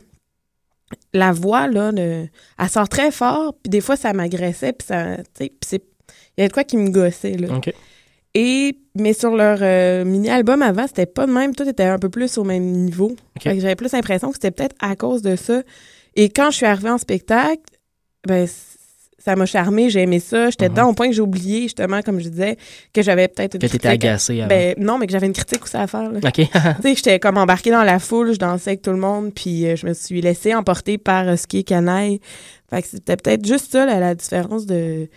la voix, là, elle sort très fort, puis des fois, ça m'agressait, puis ça, tu sais, il y avait de quoi qui me gossait, là. Et, mais sur leur euh, mini-album avant, c'était pas de même, tout était un peu plus au même niveau. Que j'avais plus l'impression que c'était peut-être à cause de ça. Et quand je suis arrivée en spectacle, ben, ça m'a charmé, j'ai aimé ça. J'étais dedans au point que j'ai oublié, justement, comme je disais, que j'avais peut-être une Que t'étais critique. agacée avant. Ben, non, mais que j'avais une critique aussi à faire. là. OK. tu sais, j'étais comme embarquée dans la foule, je dansais avec tout le monde, puis euh, je me suis laissée emporter par euh, ce qui est canaille. Fait que c'était peut-être juste ça, la différence de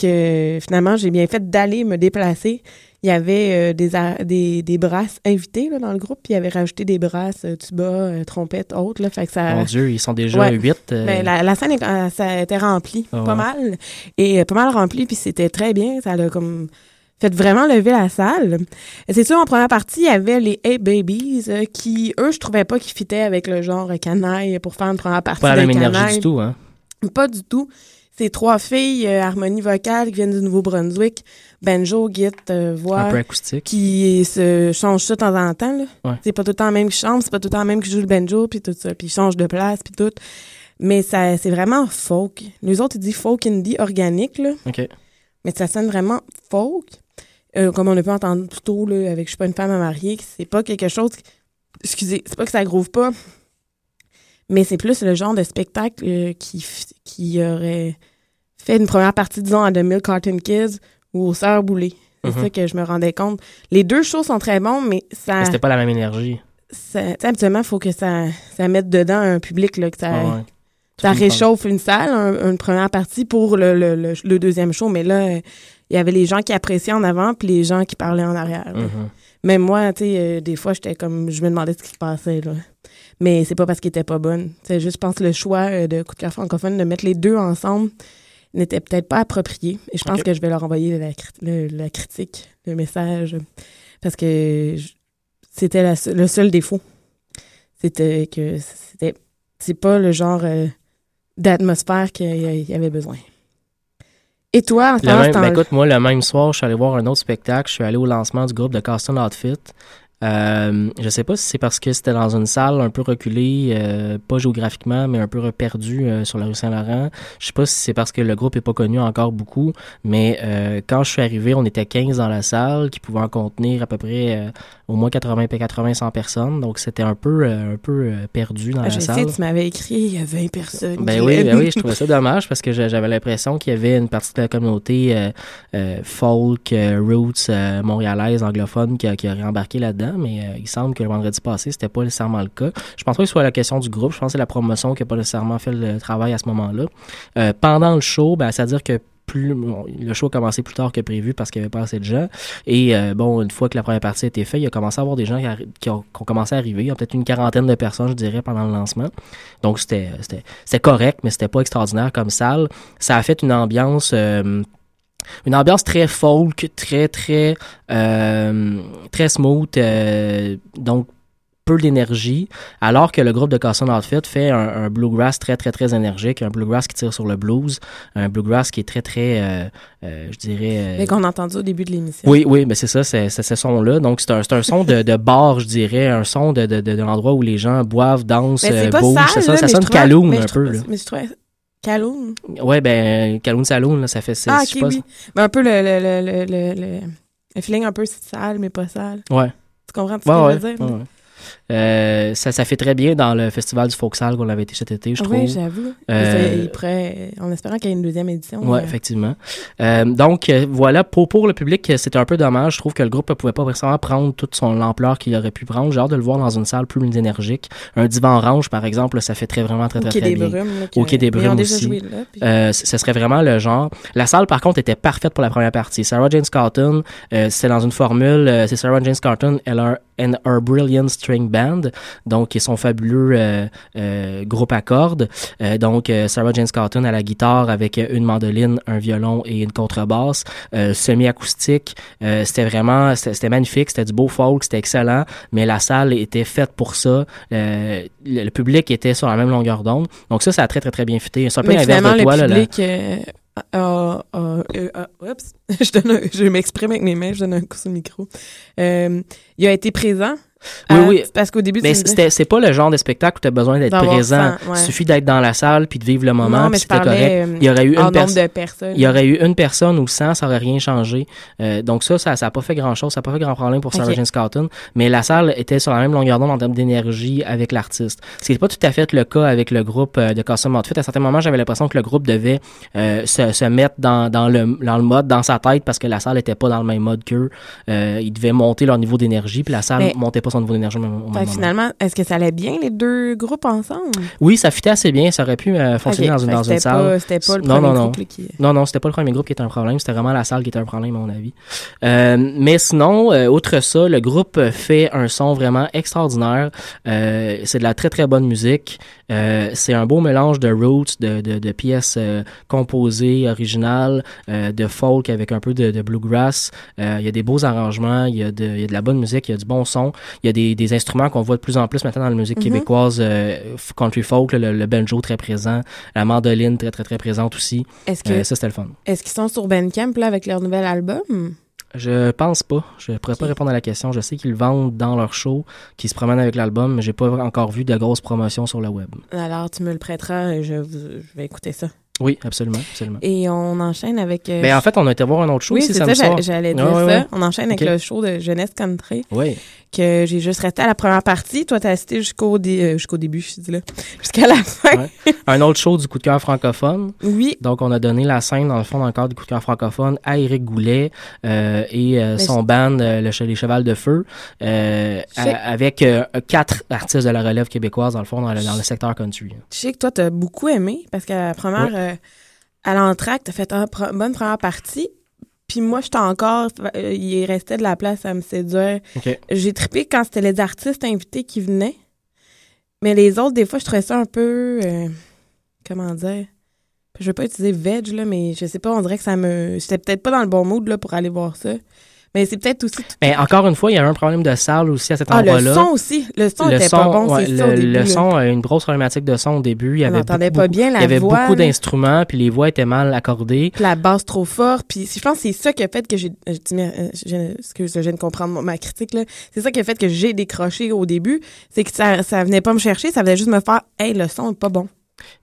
que finalement, j'ai bien fait d'aller me déplacer. Il y avait euh, des, des, des brasses invités là, dans le groupe, puis il y avait rajouté des brasses, euh, tuba, euh, trompette, autres. Là, fait que ça, Mon Dieu, ils sont déjà Ouais. huit. euh, Ben, la, la scène, ça était remplie, Ah pas ouais. mal. Et pas mal rempli, puis c'était très bien. Ça a comme fait vraiment lever la salle. C'est sûr, en première partie, il y avait les Hey Babies, euh, qui, eux, je trouvais pas qu'ils fitaient avec le genre canaille pour faire une première partie Pas la même énergie du tout, hein? Pas du tout. C'est trois filles, euh, harmonie vocale, qui viennent du Nouveau-Brunswick, banjo, git, euh, voix. Un peu acoustique. Qui se changent ça de temps en temps, là. Ouais. C'est pas tout le temps même qui chante, c'est pas tout le temps même qui joue le banjo, puis tout ça, puis ils changent de place, puis tout. Mais ça, c'est vraiment folk. Les autres, ils disent folk indie organique, là. OK. Mais ça sonne vraiment folk. Euh, comme on a pu entendre plus tôt, là, avec Je suis pas une femme à marier, c'est pas quelque chose. qui- Excusez, c'est pas que ça groove pas. Mais c'est plus le genre de spectacle euh, qui, qui aurait fait une première partie, disons, à The Milk Carton Kids ou aux Sœurs Boulay. C'est Mhm. ça que je me rendais compte. Les deux shows sont très bons, mais ça. Mais c'était pas la même énergie. ça habituellement, il faut que ça, ça mette dedans un public, là, que ça, ouais. ça réchauffe une salle, un- une première partie pour le, le, le, le deuxième show. Mais là, euh, il y avait les gens qui appréciaient en avant puis les gens qui parlaient en arrière. Mhm. Même moi, tu sais, euh, des fois, j'étais comme, je me demandais ce qui se passait, là. Mais c'est pas parce qu'il était pas bonne. C'est juste, je pense, le choix euh, de Coup de cœur francophone de mettre les deux ensemble n'était peut-être pas approprié. Et je pense que je vais leur envoyer la, crit- le- la critique, le message, parce que c'était le seul défaut. C'était que c'était, c'est pas le genre euh, d'atmosphère qu'il y avait besoin. Et toi, en même- ben, écoute, moi, le même soir, je suis allé voir un autre spectacle. Je suis allé au lancement du groupe de Caston Outfit. Euh, je sais pas si c'est parce que c'était dans une salle un peu reculée, euh, pas géographiquement, mais un peu perdue euh, sur la rue Saint-Laurent. Je sais pas si c'est parce que le groupe est pas connu encore beaucoup, mais euh, quand je suis arrivé, on était 15 dans la salle, qui pouvait en contenir à peu près euh, au moins 80, 80, 100 personnes. Donc c'était un peu, euh, un peu perdu dans Ah, la je salle. sais, tu m'avais écrit, il y a 20 personnes. Ben oui, ben oui, je trouvais ça dommage parce que j'a- j'avais l'impression qu'il y avait une partie de la communauté folk, roots, euh, montréalaise, anglophone qui, a- qui aurait embarqué là-dedans, mais euh, il semble que le vendredi passé, c'était pas nécessairement le cas. Je pense pas que ce soit la question du groupe, je pense que c'est la promotion qui a pas nécessairement fait le travail à ce moment-là. Euh, pendant le show, ben, c'est-à-dire que plus, le show a commencé plus tard que prévu parce qu'il n'y avait pas assez de gens. Et euh, bon, une fois que la première partie a été faite, il a commencé à avoir des gens qui, ont, commencé à arriver. Il y a peut-être une quarantaine de personnes, je dirais, pendant le lancement. Donc c'était correct, mais c'était pas extraordinaire comme salle. Ça a fait une ambiance. Une ambiance très folk, très très euh, très smooth, euh, donc peu d'énergie, alors que le groupe de Casson Outfit fait un, un bluegrass très très très énergique, un bluegrass qui tire sur le blues, un bluegrass qui est très très, euh, euh, je dirais. euh, Mais qu'on a entendu au début de l'émission. oui, oui, mais c'est ça, c'est ce son-là. Donc, c'est un, c'est un son de, de bar, je dirais, un son de, de, de, l'endroit où les gens boivent, dansent, euh, bougent. C'est ça, là, ça sonne mais un peu. Là. Mais je trouvais... Kaloun? Ouais, ben, Kaloun Saloon, là, ça fait. c'est- Ah, ok, oui. Mais un peu le, le, le, le, le, feeling un peu sale, mais pas sale. Ouais. Tu comprends ce que je veux dire? Euh, ça, ça fait très bien dans le festival du Folksal qu'on avait été cet été, je trouve. Oui, j'avoue. Euh, pourrait- En espérant qu'il y ait une deuxième édition. Ouais, euh, effectivement. Euh, donc, voilà, pour, pour le public, c'était un peu dommage. Je trouve que le groupe ne pouvait pas vraiment prendre toute son ampleur qu'il aurait pu prendre. J'ai hâte de le voir dans une salle plus énergique. Un divan orange, par exemple, ça fait très, vraiment très, très, très des bien. Brumes, là, que- Au Quai des Brumes aussi. joué là, puis- c- ce serait vraiment le genre. La salle, par contre, était parfaite pour la première partie. Sarah Jane Scotton, c'était dans une formule, c'est Sarah Jane Scotton and her, and her Brilliant String Band, donc qui est son fabuleux euh, euh, groupe à cordes. Euh, donc, Sarah Jane Scotton à la guitare avec une mandoline, un violon et une contrebasse, semi-acoustique. C'était vraiment, c'était magnifique, c'était du beau folk, c'était excellent, mais la salle était faite pour ça. Le, le public était sur la même longueur d'onde. Donc ça, ça a très, très, très bien fité. C'est un peu l'inverse de toi, le là. Euh, euh, a- oups, je, je m'exprime avec mes mains, je donne un coup sur le micro. Euh, il a été présent. Oui, à- oui. Parce qu'au début, Mais c'est pas le genre de spectacle où tu as besoin d'être présent. ouais. Il suffit d'être dans la salle puis de vivre le moment. Non, mais c'était correct. euh, Il y aurait eu une pers- nombre de personnes. Il y aurait eu une personne ou 100, ça aurait rien changé. Euh, donc ça, ça n'a pas fait grand-chose. Ça n'a pas fait grand problème pour Sarah. Jane Scotton. Mais la salle était sur la même longueur d'onde en termes d'énergie avec l'artiste. Ce qui n'est pas tout à fait le cas avec le groupe euh, de Custom Outfit. À certains moments, j'avais l'impression que le groupe devait euh, se, se mettre dans, dans, le, dans le mode, dans sa tête, parce que la salle n'était pas dans le même mode qu'eux. Ils devaient monter leur niveau d'énergie, puis la salle Mais- montait pas son niveau d'énergie au même, au même Fait que moment. finalement, est-ce que ça allait bien, les deux groupes ensemble? Oui, ça fitait assez bien. Ça aurait pu euh, fonctionner dans une, dans une salle. c'était pas le non, premier non, non. groupe, là, qui- Non, non, c'était pas le premier groupe qui était un problème. C'était vraiment la salle qui était un problème, à mon avis. Euh, mais sinon, euh, outre ça, le groupe fait un son vraiment extraordinaire. Euh, c'est de la très, très bonne musique. C'est un beau mélange de roots, de, de, de pièces composées, originales, de folk avec un peu de, de bluegrass. Il y a des beaux arrangements, y, il y a de la bonne musique, il y a du bon son. Il y a des, des instruments qu'on voit de plus en plus maintenant dans la musique Mhm. québécoise, euh, country folk, le, le banjo très présent, la mandoline très, très, très présente aussi. Est-ce que- Euh, ça, c'était le fun. Est-ce qu'ils sont sur Bandcamp, là, avec leur nouvel album? Je pense pas. Je pourrais pas répondre à la question. Je sais qu'ils vendent dans leur show, qu'ils se promènent avec l'album, mais j'ai pas encore vu de grosses promotions sur le web. Alors, tu me le prêteras et je, je vais écouter ça. Oui, absolument, absolument. Et on enchaîne avec... euh, Ben, en fait, on a été voir un autre show oui, c'est ça, j'allais dire Ouais, ça. ouais. On enchaîne avec le show de Jeunesse Country. Oui. Que j'ai juste resté à la première partie. Toi, t'as assisté jusqu'au dé- euh, jusqu'au début, je dis là. Jusqu'à la fin. Ouais. Un autre show du coup de cœur francophone. Oui. Donc, on a donné la scène, dans le fond, cadre du coup de cœur francophone, à Éric Goulet euh, et euh, son band, euh, le Les Chevals de Feu, euh, avec euh, quatre artistes de la relève québécoise, dans le fond, dans le, dans le secteur country. Je sais que toi, t'as beaucoup aimé parce qu'à la première, Oui. euh, à l'entraque, t'as fait une bonne première partie. Puis moi, j'étais encore, euh, il restait de la place à me séduire. J'ai trippé quand c'était les artistes invités qui venaient. Mais les autres, des fois, je trouvais ça un peu, euh, comment dire, je veux pas utiliser veg, là, mais je sais pas, on dirait que ça me, j'étais peut-être pas dans le bon mood, là, pour aller voir ça. Mais c'est peut-être aussi. Mais encore une fois, il y a un problème de salle aussi à cet Ah, le endroit-là. son aussi. Le son était pas bon, ouais, c'est le, ça, au début, le son a une grosse problématique de son au début. Il y On avait beaucoup- pas bien la Il y avait voix, beaucoup d'instruments, puis les voix étaient mal accordées. Puis la basse trop forte. Puis je pense que c'est ça qui a fait que j'ai. euh, euh, Excuse, je viens de comprendre ma critique, là. C'est ça qui a fait que j'ai décroché au début. C'est que ça, ça venait pas me chercher, ça venait juste me faire, hey, le son est pas bon.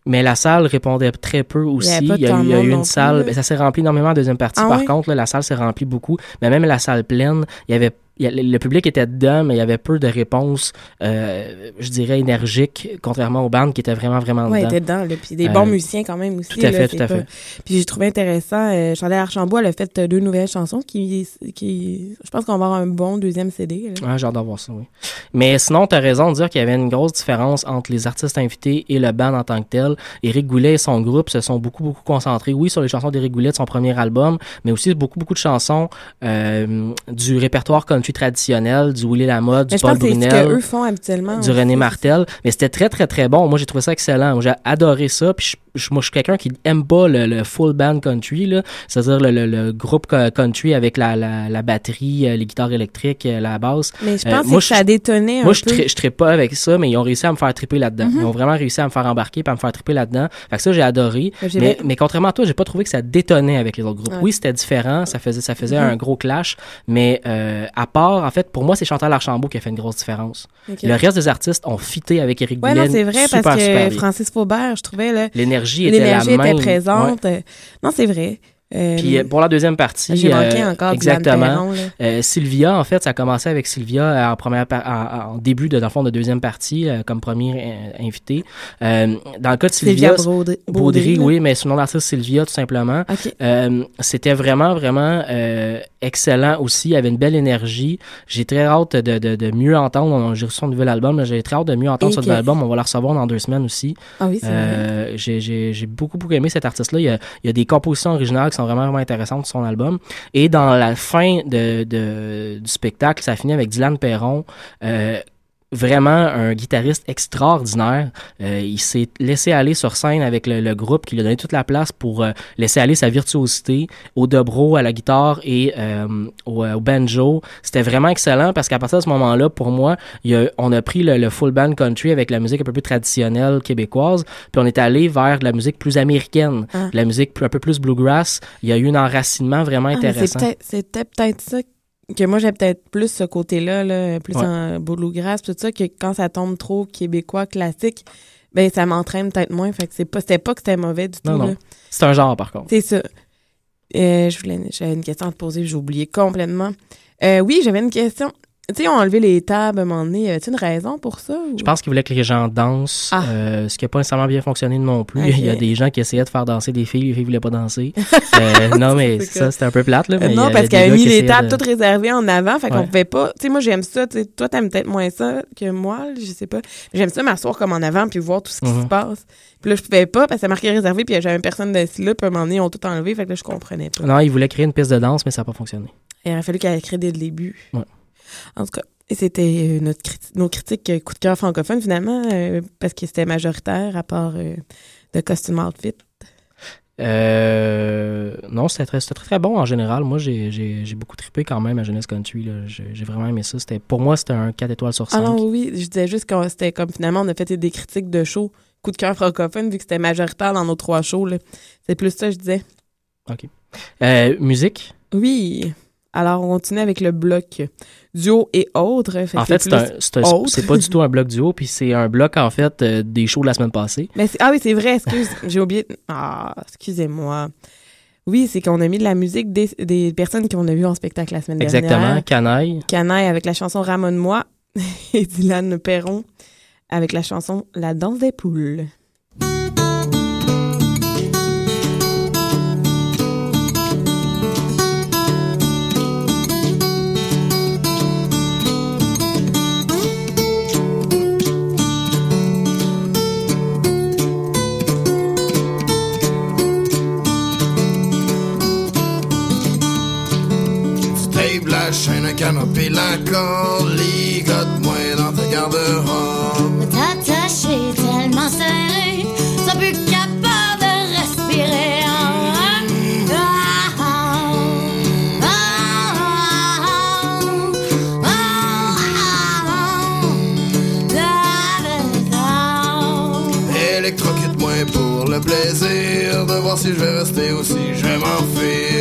Mais la salle répondait très peu aussi. Il y a, eu- de il y a monde eu non une salle, ben, ça s'est rempli énormément en deuxième partie. Ah Par contre, là, la salle s'est remplie beaucoup. Mais même la salle pleine, il y avait le public était dedans, mais il y avait peu de réponses, euh, je dirais, énergiques, contrairement aux bandes qui étaient vraiment, vraiment Ouais, dedans. était dedans, là. Puis des Euh, bons musiciens quand même aussi. Tout à fait, tout à pas- fait. Puis j'ai trouvé intéressant, euh, Chantal Archambault, elle a fait euh, deux nouvelles chansons qui, qui je pense qu'on va avoir un bon deuxième CD. là. Ouais, j'ai hâte d'avoir ça, oui. Mais sinon, tu as raison de dire qu'il y avait une grosse différence entre les artistes invités et le band en tant que tel. Éric Goulet et son groupe se sont beaucoup, beaucoup concentrés, oui, sur les chansons d'Éric Goulet de son premier album, mais aussi beaucoup, beaucoup de chansons euh, du répertoire country traditionnel, du Willy Lamotte, Mais du Paul que Brunel. qu'eux font habituellement. du. René Martel. Mais c'était très, très, très bon. Moi, j'ai trouvé ça excellent. Moi, J'ai adoré ça. Puis je, moi, je suis quelqu'un qui aime pas le, le full band country. C'est-à-dire le, le- le groupe co- country avec la, la, la batterie, euh, les guitares électriques, euh, la basse. Mais je Euh, pense moi, que ça a détonné un Moi, je peu. tri- je trippe pas avec ça, mais ils ont réussi à me faire triper là-dedans. Mhm. Ils ont vraiment réussi à me faire embarquer puis à me faire triper là-dedans. Fait que ça, j'ai adoré. Mais Mais, contrairement à toi, j'ai pas trouvé que ça détonnait avec les autres groupes. Ouais. Oui, c'était différent. Ça faisait, ça faisait Mhm. un gros clash. Mais euh, à part, en fait, pour moi, c'est Chantal Archambault qui a fait une grosse différence. Le reste des artistes ont fité avec Eric Ouais, non, c'est vrai, super, parce que. Francis Faubert, je trouvais, L'énergie était la l'énergie était présente. Non, c'est vrai. Euh, Puis euh, pour la deuxième partie, J'ai manqué euh, encore exactement. Là. Euh, Sylvia, en fait, ça a commencé avec Sylvia euh, en première en, en début de dans le fond de deuxième partie euh, comme premier euh, invité. Euh, dans le cas de Sylvia Sylvia, Baudry- Baudry, là. oui, mais son nom d'artiste Sylvia tout simplement. Ok. Euh, C'était vraiment vraiment excellent aussi. Il y avait une belle énergie. J'ai très hâte de, de, de mieux entendre. J'ai reçu son nouvel album. là. J'ai très hâte de mieux entendre son nouvel album. On va le recevoir dans deux semaines aussi. Ah oui, c'est j'ai- J'ai j'ai beaucoup, beaucoup aimé cet artiste-là. Il, y a- il y a des compositions originales qui sont vraiment, vraiment intéressantes sur son album. Et dans la fin du spectacle, ça finit avec Dylan Perron. euh, Vraiment un guitariste extraordinaire. Euh, il s'est laissé aller sur scène avec le, le groupe qui lui a donné toute la place pour euh, laisser aller sa virtuosité au dobro, à la guitare et euh, au, au banjo. C'était vraiment excellent parce qu'à partir de ce moment-là, pour moi, il a- on a pris le, le full band country avec la musique un peu plus traditionnelle québécoise, puis on est allé vers de la musique plus américaine, Ah. de la musique plus- un peu plus bluegrass. Il y a eu un enracinement vraiment Ah, intéressant. C'était peut-être ça que moi, j'ai peut-être plus ce côté-là, là, plus Ouais. en bluegrass, tout ça, que quand ça tombe trop québécois, classique, ben ça m'entraîne peut-être moins. Fait que c'est pas, c'était pas que c'était mauvais du Non, tout. non. C'est un genre, par contre. C'est ça. Euh, je voulais, j'avais une question à te poser, j'ai oublié complètement. Euh, oui, j'avais une question. Tu sais, ils ont enlevé les tables à un moment donné. Y avait-une raison pour ça? ou- Je pense qu'ils voulaient que les gens dansent, Ah. euh, ce qui n'a pas nécessairement bien fonctionné non plus. Il y a des gens qui essayaient de faire danser des filles, les filles ne voulaient pas danser. Euh, non, mais ça, c'était un peu plate. Là, mais Euh, y non, parce des qu'elle avait mis les tables de- toutes réservées en avant. Fait qu'on Ouais. pouvait pas. Tu sais, moi, j'aime ça. tu sais, toi, t'aimes peut-être moins ça que moi. Je sais pas. J'aime ça m'asseoir comme en avant puis voir tout ce qui Mhm. se passe. Puis là, je pouvais pas parce que ça marquait réservé puis j'avais personne d'assez là. Puis à un moment donné, ils ont tout enlevé. Fait que là, je comprenais pas. Non, ils voulaient créer une piste de danse, mais ça n'a pas fonctionné. Il aurait fallu qu'elle crée dès le début. Ouais. En tout cas, c'était euh, notre criti- nos critiques euh, coup de cœur francophone finalement, euh, parce que c'était majoritaire à part euh, de Costume Outfit. Euh, non, c'était très, très, très bon en général. Moi, j'ai, beaucoup trippé quand même à Jeunesse Country. J'ai, vraiment aimé ça. C'était, pour moi, c'était un 4 étoiles sur 5. Ah non, oui, je disais juste que c'était comme finalement, on a fait des critiques de show coup de cœur francophone vu que c'était majoritaire dans nos trois shows. C'est plus ça, je disais. OK. Euh, musique? Oui. Alors, on continue avec le bloc duo et autres. Fait en fait, c'est pas du tout un bloc duo, puis c'est un bloc, en fait, euh, des shows de la semaine passée. Mais ah oui, c'est vrai, excuse, j'ai oublié. Ah, excusez-moi. Oui, c'est qu'on a mis de la musique des, des personnes qu'on a vues en spectacle la semaine Exactement. dernière. Canaille. Canaille avec la chanson Ramone-moi et Dylan Perron avec la chanson La danse des poules. canapé, la ligote-moi dans ta garde-robe. T'attacher tellement serré, ça plus capable de respirer. Électrocute-moi pour le plaisir de voir si je vais rester ou si je vais m'enfuir.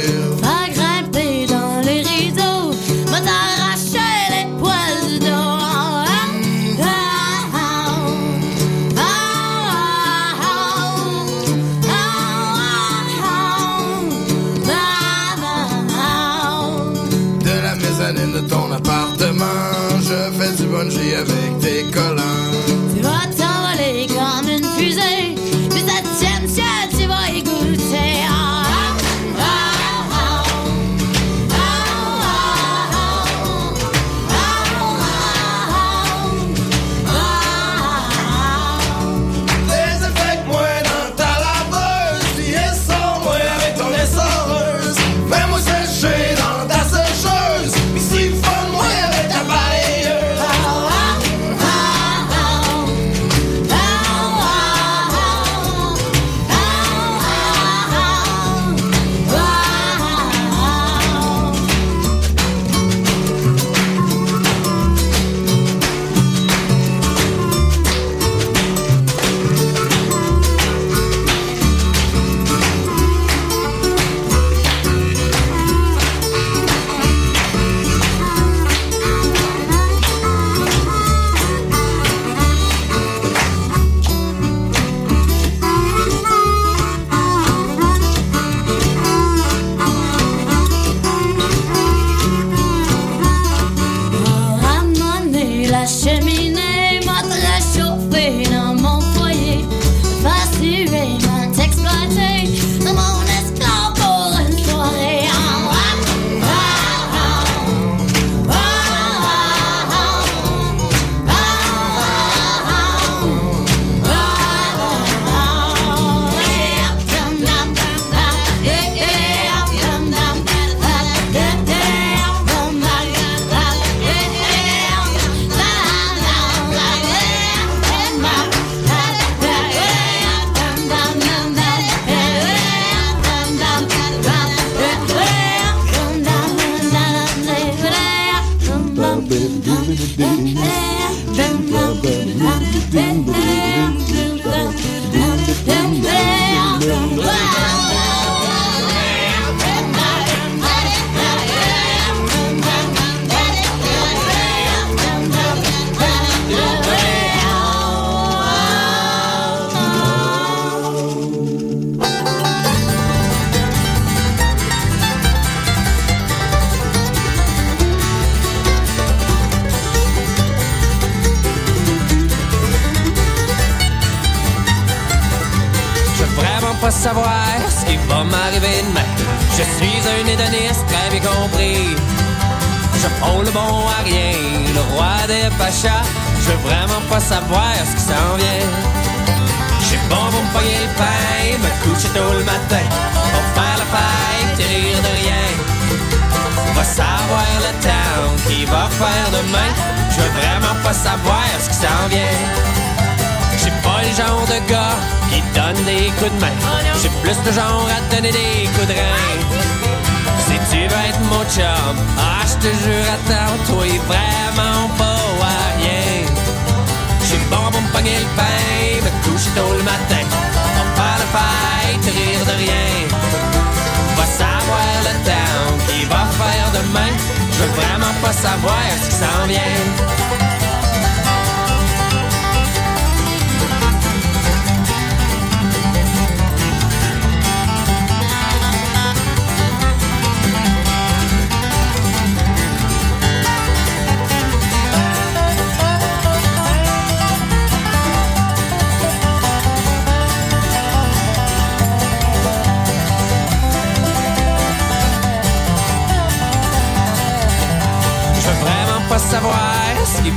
savoir ce qui s'en vient.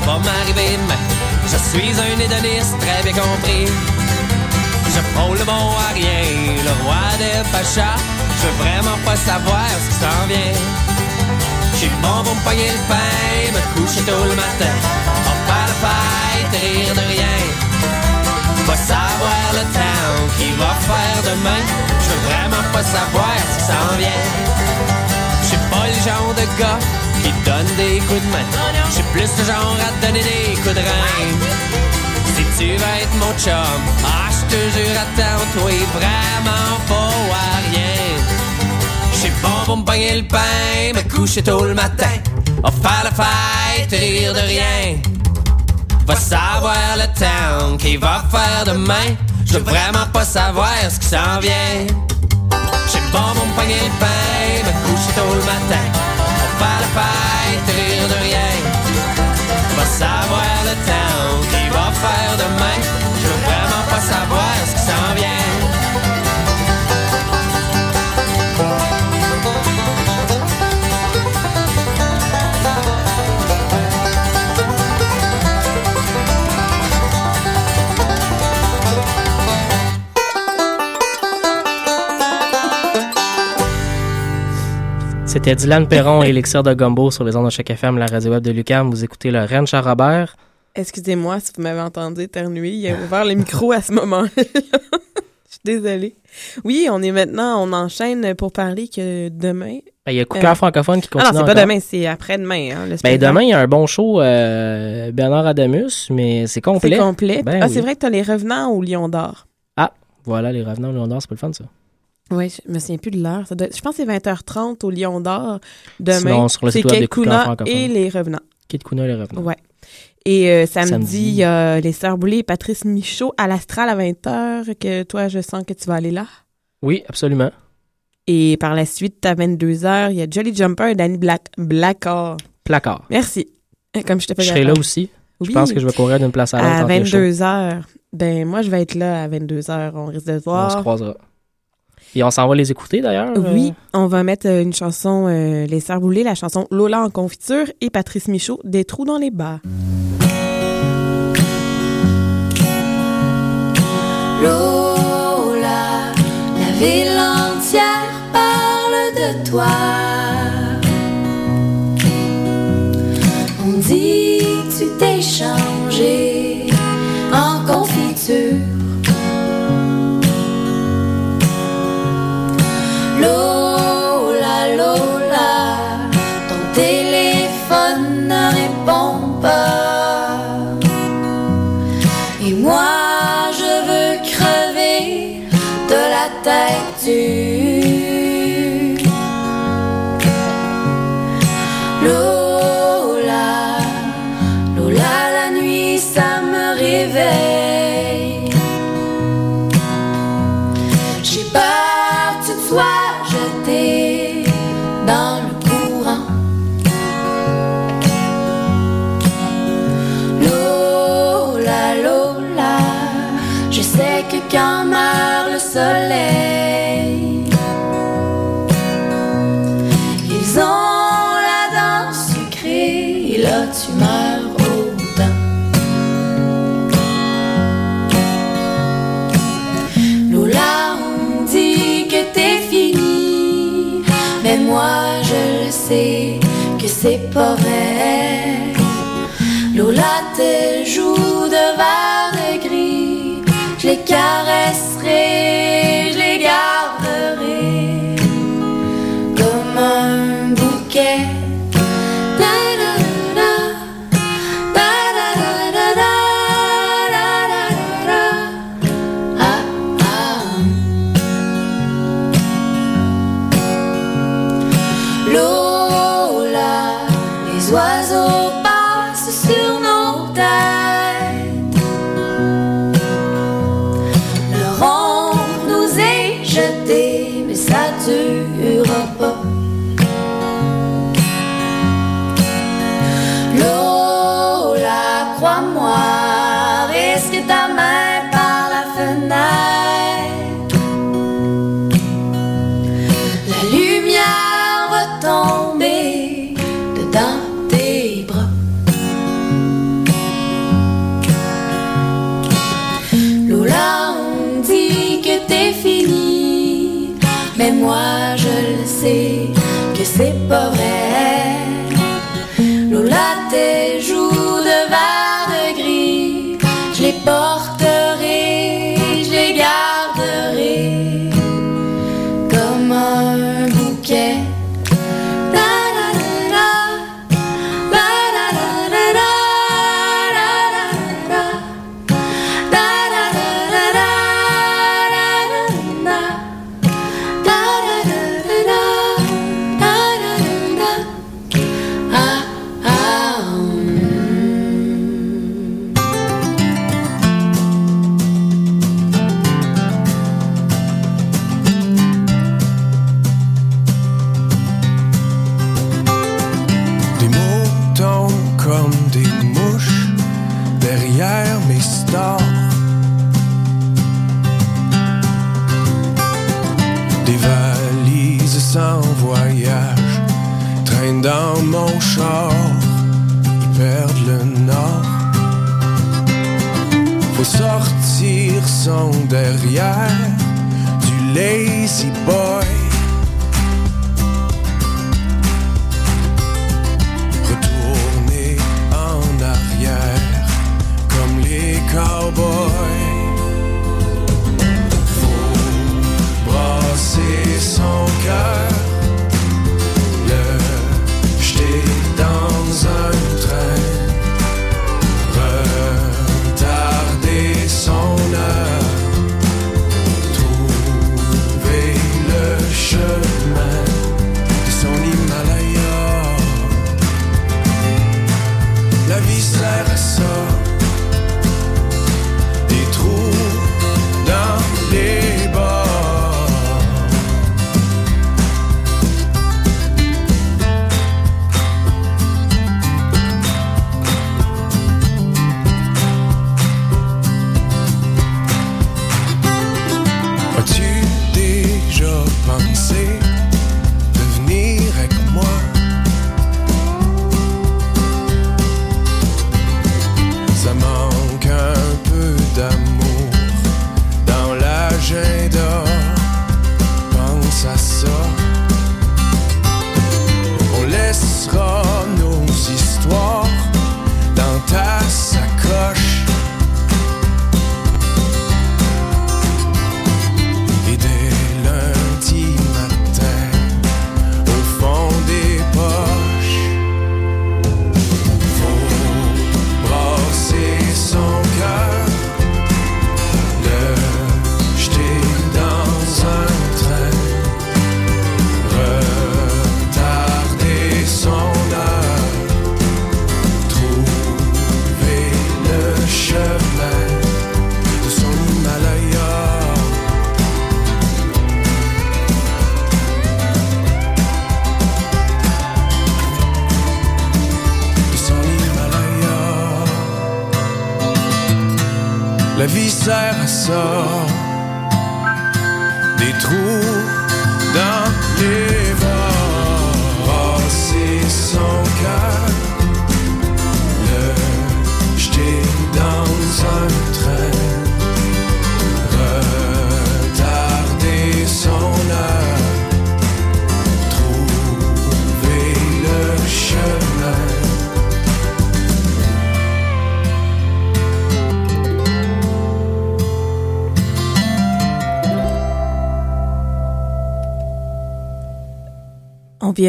va m'arriver, je suis un hédoniste très bien compris. Je prône le bon à rien, le roi des pachas. Je veux vraiment pas savoir ce qui s'en vient. J'suis bon pour me pogner le pain, me coucher tôt le matin. On pas la fête, rire de rien. Pas savoir le temps qu'il va faire demain. Je veux vraiment pas savoir ce qui s'en vient. J'suis pas le genre de gars qui donne des coups de main. Plus le genre à donner des coups de rein. Si tu vas être mon chum, ah, je te jure, attends-toi vraiment pas à rien. J'suis bon pour me pogner le pain, me coucher tôt le matin, on faire la fête, rire de rien. Va savoir le town qui va faire demain. Je veux vraiment pas savoir ce qui s'en vient. J'suis bon pour me pogner le pain, me coucher tôt le matin. Faire la fête, rire de rien. Va savoir le temps qu'il va faire demain. Je veux vraiment pas savoir ce qui s'en vient. C'était Dylan Perron et Elixir de Gumbo sur les ondes de chaque FM, la radio web de Lucam. Vous écoutez le Rennes Charrobert. Excusez-moi si vous m'avez entendu éternuer. Il a ouvert le micro à ce moment-là. Je suis désolée. Oui, on est maintenant, on enchaîne pour parler que demain. Ben, Il y a Coup de cœur francophone qui Ah continue non, c'est pas encore. demain, c'est après-demain. Hein, Ben, demain, il y a un bon show euh, Bernard Adamus, mais c'est complet. C'est complet. Ben ah, oui. c'est vrai que t'as les revenants au Lion d'Or. Ah, voilà, les revenants au Lion d'Or, c'est pas le fun, ça. Oui, je me souviens plus de l'heure. Doit- Je pense que c'est 20h30 au Lion d'Or. Demain, Sinon, sur le c'est Kate Kuna et les revenants. Kid Kuna et les revenants. Ouais. Et euh, samedi, Samedi. il y a les Sœurs Boulay et Patrice Michaud à l'Astral à 20h, que toi, je sens que tu vas aller là. Oui, absolument. Et par la suite, à 22h, il y a Jolly Jumper et Danny Black Blackard. Placard. Merci. Comme je te fais Je serai là aussi. Je pense que je vais courir d'une place à l'autre. À entre les shows. 22h. Ben, moi, je vais être là à 22h. On risque de se voir. On se croisera. Et on s'en va les écouter d'ailleurs. Oui, euh, on va mettre euh, une chanson, euh, Les Sœurs la chanson Lola en confiture et Patrice Michaud, Des trous dans les bas. Lola, la ville entière parle de toi. On dit que tu t'es changé en confiture. Ils ont la dent sucrée, et là tu meurs autant. Lola, on dit que t'es fini, mais moi je le sais que c'est pas vrai. Lola, tes joues de verre les caresserai, moi je le sais que c'est pas vrai. Perdent le nord. Faut sortir son derrière du lazy boy. Retourner en arrière comme les cowboys. Faut brasser son cœur,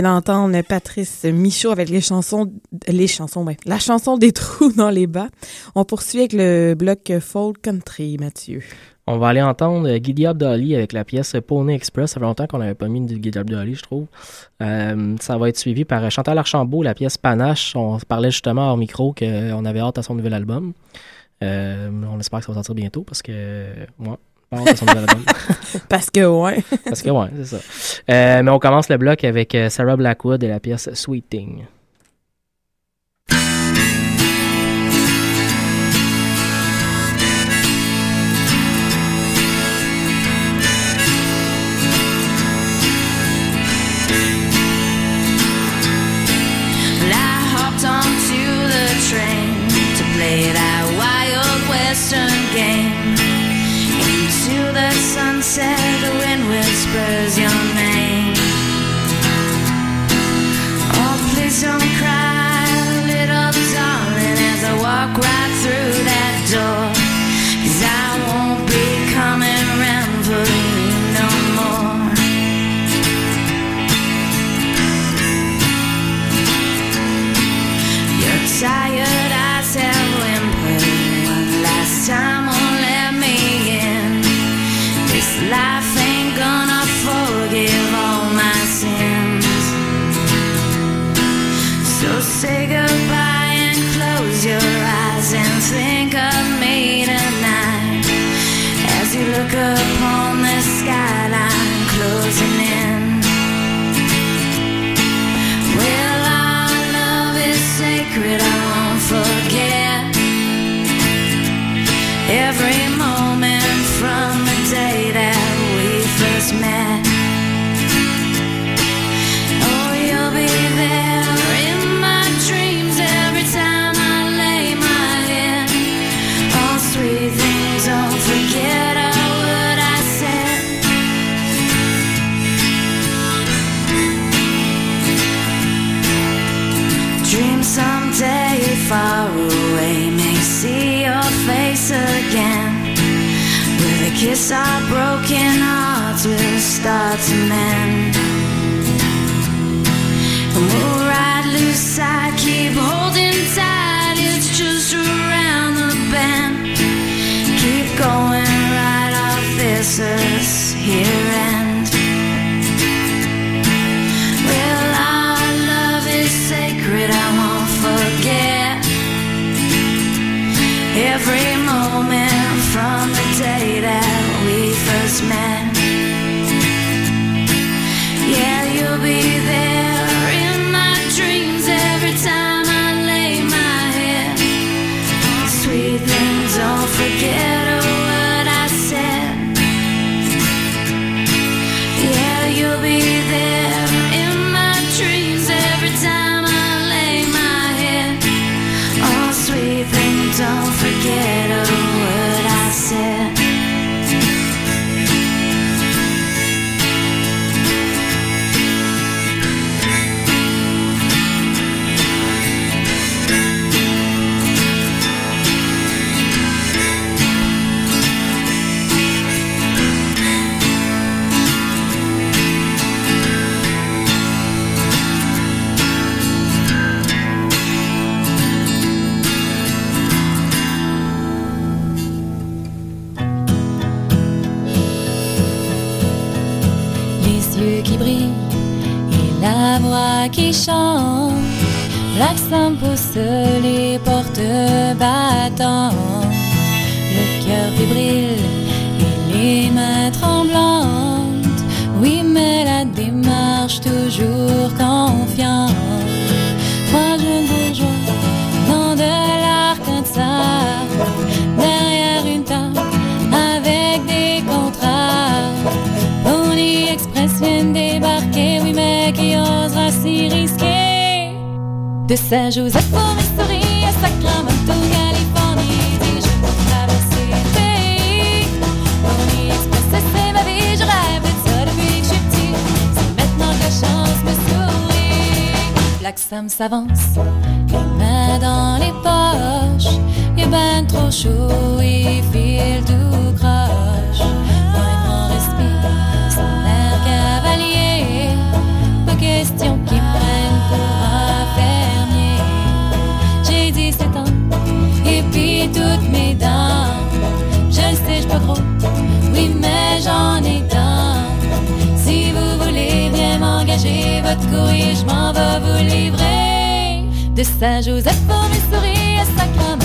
vient d'entendre Patrice Michaud avec les chansons, les chansons, ouais, la chanson des trous dans les bas. On poursuit avec le bloc folk country, Mathieu. On va aller entendre Giddy Dolly avec la pièce Pony Express. Ça fait longtemps qu'on n'avait pas mis de Giddy Dolly, je trouve. Euh, ça va être suivi par Chantal Archambault, la pièce Panache. On parlait justement hors micro qu'on avait hâte à son nouvel album. Euh, on espère que ça va sortir bientôt parce que moi, Parce que, ouais. parce que, ouais, c'est ça. Euh, mais on commence le bloc avec euh, Sarah Blackwood et la pièce Sweet Thing. Goodbye and close your eyes and think of me tonight. As you look upon the skyline closing in. Our broken hearts will start to mend. Qui chante. L'accent pousse les portes battantes. Le cœur fébrile et les mains tremblantes. Oui, mais la démarche toujours confiante. S'y risquer? De Saint-Joseph au Missouri à Sacramento, Californie, jours pour traverser le pays. Pony Express, c'est ma vie, je rêve de ça depuis que je suis petit. C'est maintenant que la chance me sourit. Black Sam s'avance, les mains dans les poches. Il est ben trop chaud, il file tout croche. Toutes mes dents. Je le sais, je pas trop, oui, mais j'en ai tant. Si vous voulez bien m'engager, votre courrier, je m'en vais vous livrer. De Saint-Joseph au Missouri à Sacramento,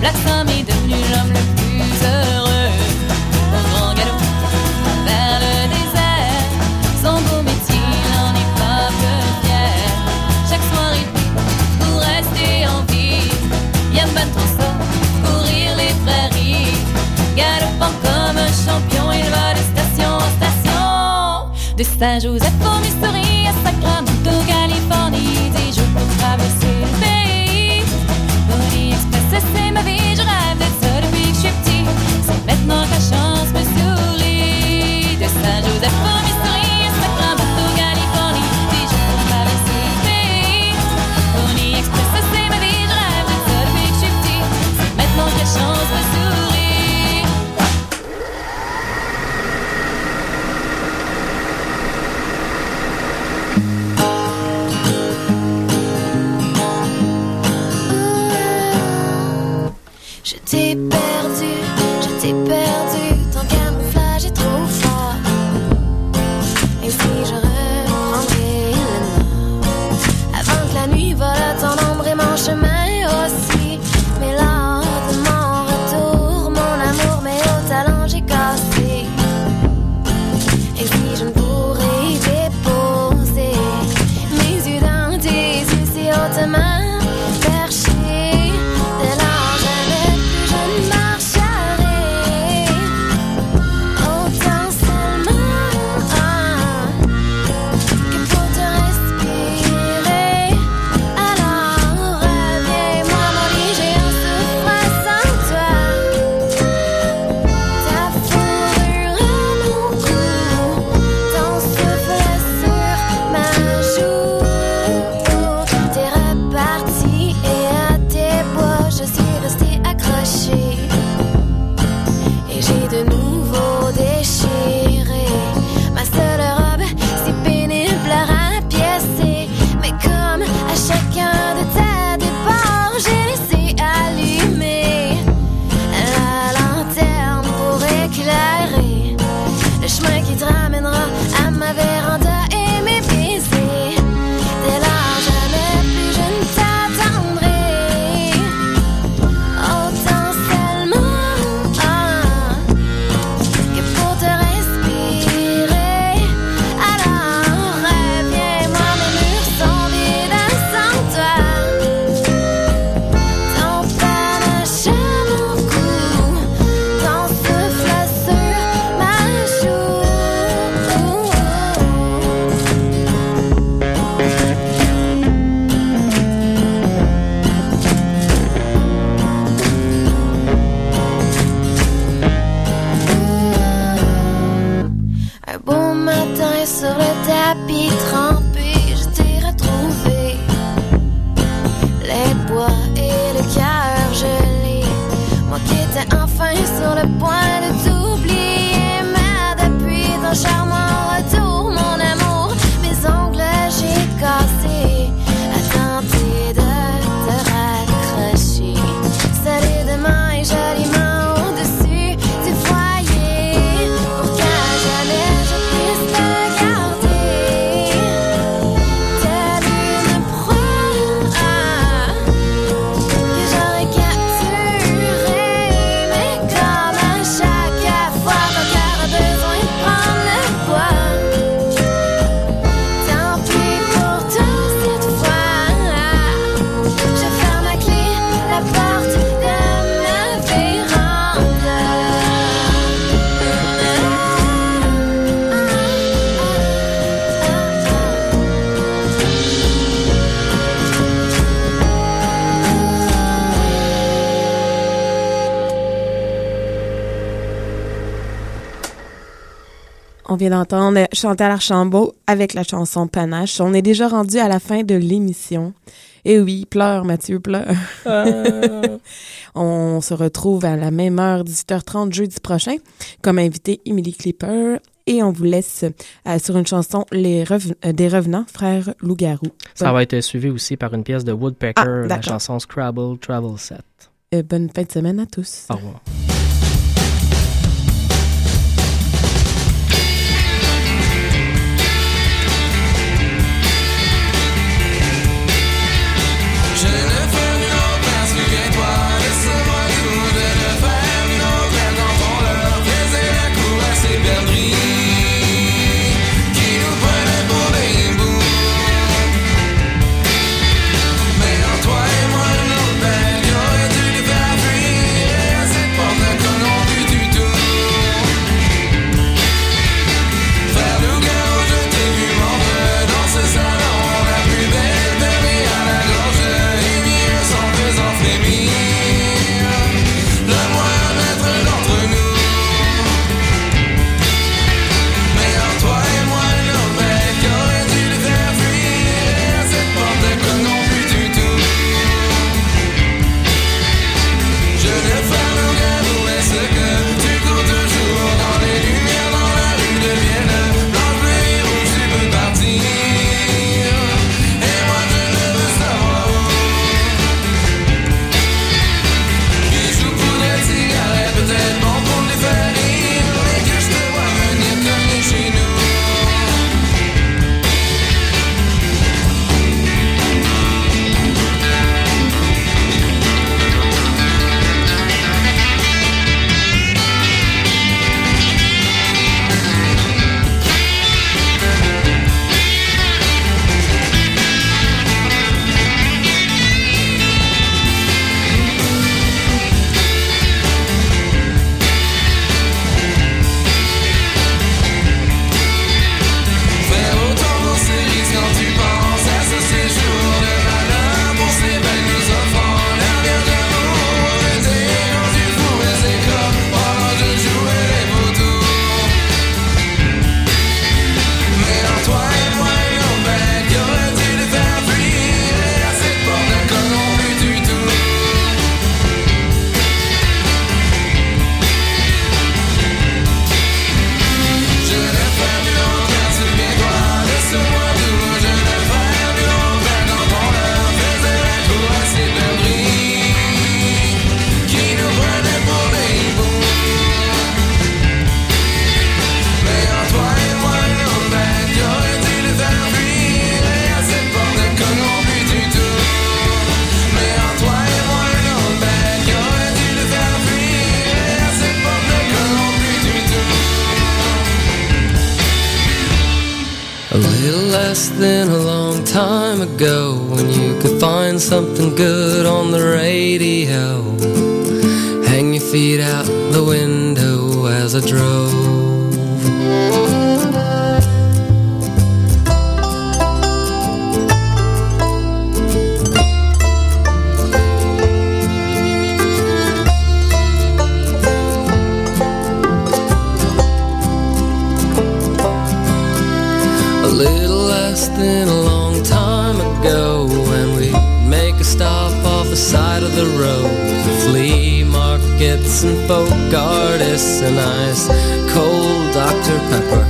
Black Sam est devenu l'homme le plus heureux. Au grand galop, vers le désert. Son beau métier, n'en est pas peu fier. Chaque soir, il prie pour rester en vie. Trop ça, courir les prairies. Galopant comme un champion, il va de station en station. De Saint-Joseph au Missouri Pony Express, c'est ma t'ai perdu, je t'ai perdu. On vient d'entendre Chantal Archambault avec la chanson Panache. On est déjà rendu à la fin de l'émission. Et oui, pleure, Mathieu, pleure. Ah. On se retrouve à la même heure, 18h30, jeudi prochain, comme invité Emily Clipper. Et on vous laisse euh, sur une chanson les euh, des Revenants, Frères Loup-Garou. Ça va être suivi aussi par une pièce de Woodpecker, ah, la chanson Scrabble Travel Set. Euh, bonne fin de semaine à tous. Au revoir. Ago when you could find something good on the radio. Hang your feet out the window as I drove. Folk and ice cold Dr. Pepper.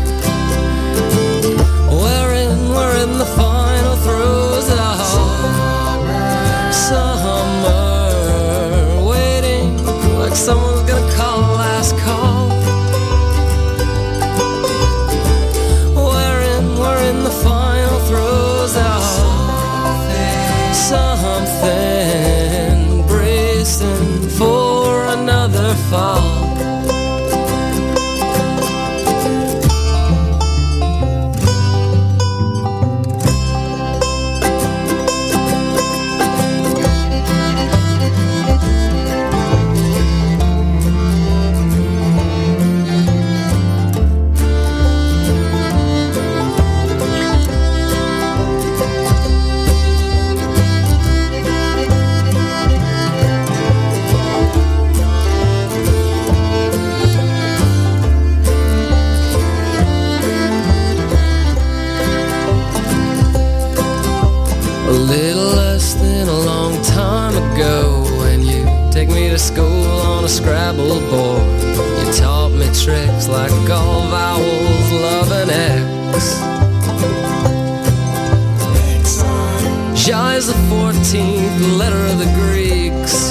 14th letter of the Greeks.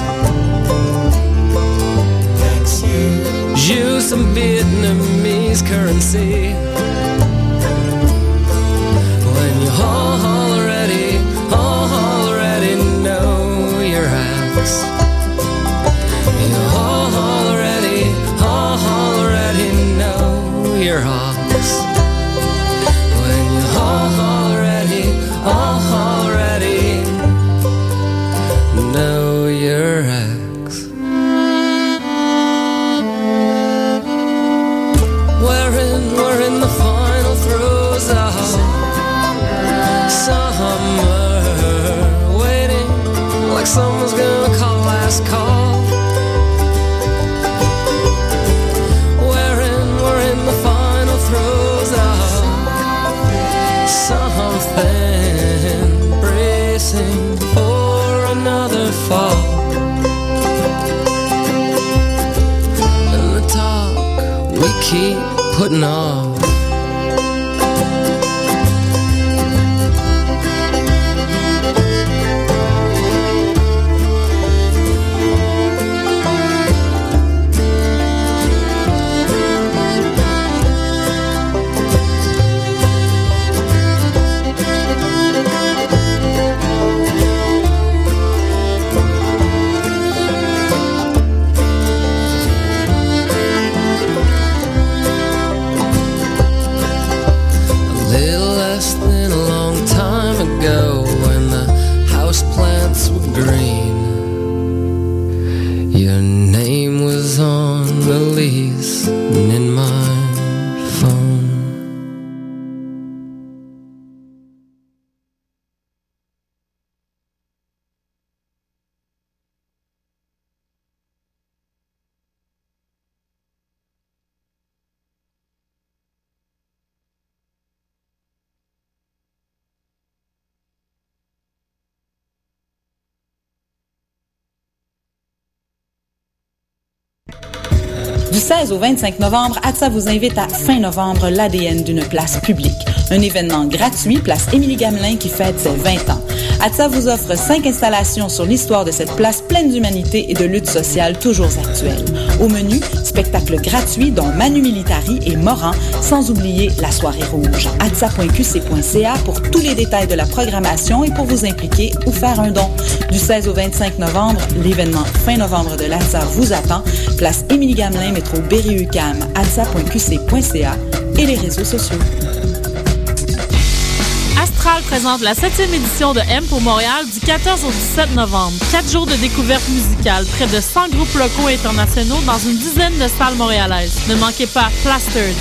Ju some Vietnamese currency. When you already, already know your acts. putting on. 13 au 25 novembre, ATSA vous invite à fin novembre l'ADN d'une place publique. Un événement gratuit, place Émilie-Gamelin, qui fête ses 20 ans. ATSA vous offre cinq installations sur l'histoire de cette place pleine d'humanité et de lutte sociale toujours actuelle. Au menu, spectacles gratuits dont Manu Militari et Moran, sans oublier la soirée rouge. atsa.qc.ca pour tous les détails de la programmation et pour vous impliquer ou faire un don. Du 16 au 25 novembre, l'événement fin novembre de l'ATSA vous attend. Place Émilie-Gamelin, métro B et les réseaux sociaux. présente la 7e édition de M pour Montréal du 14 au 17 novembre. Quatre jours de découverte musicale, près de 100 groupes locaux et internationaux dans une dizaine de salles montréalaises. Ne manquez pas Plaster,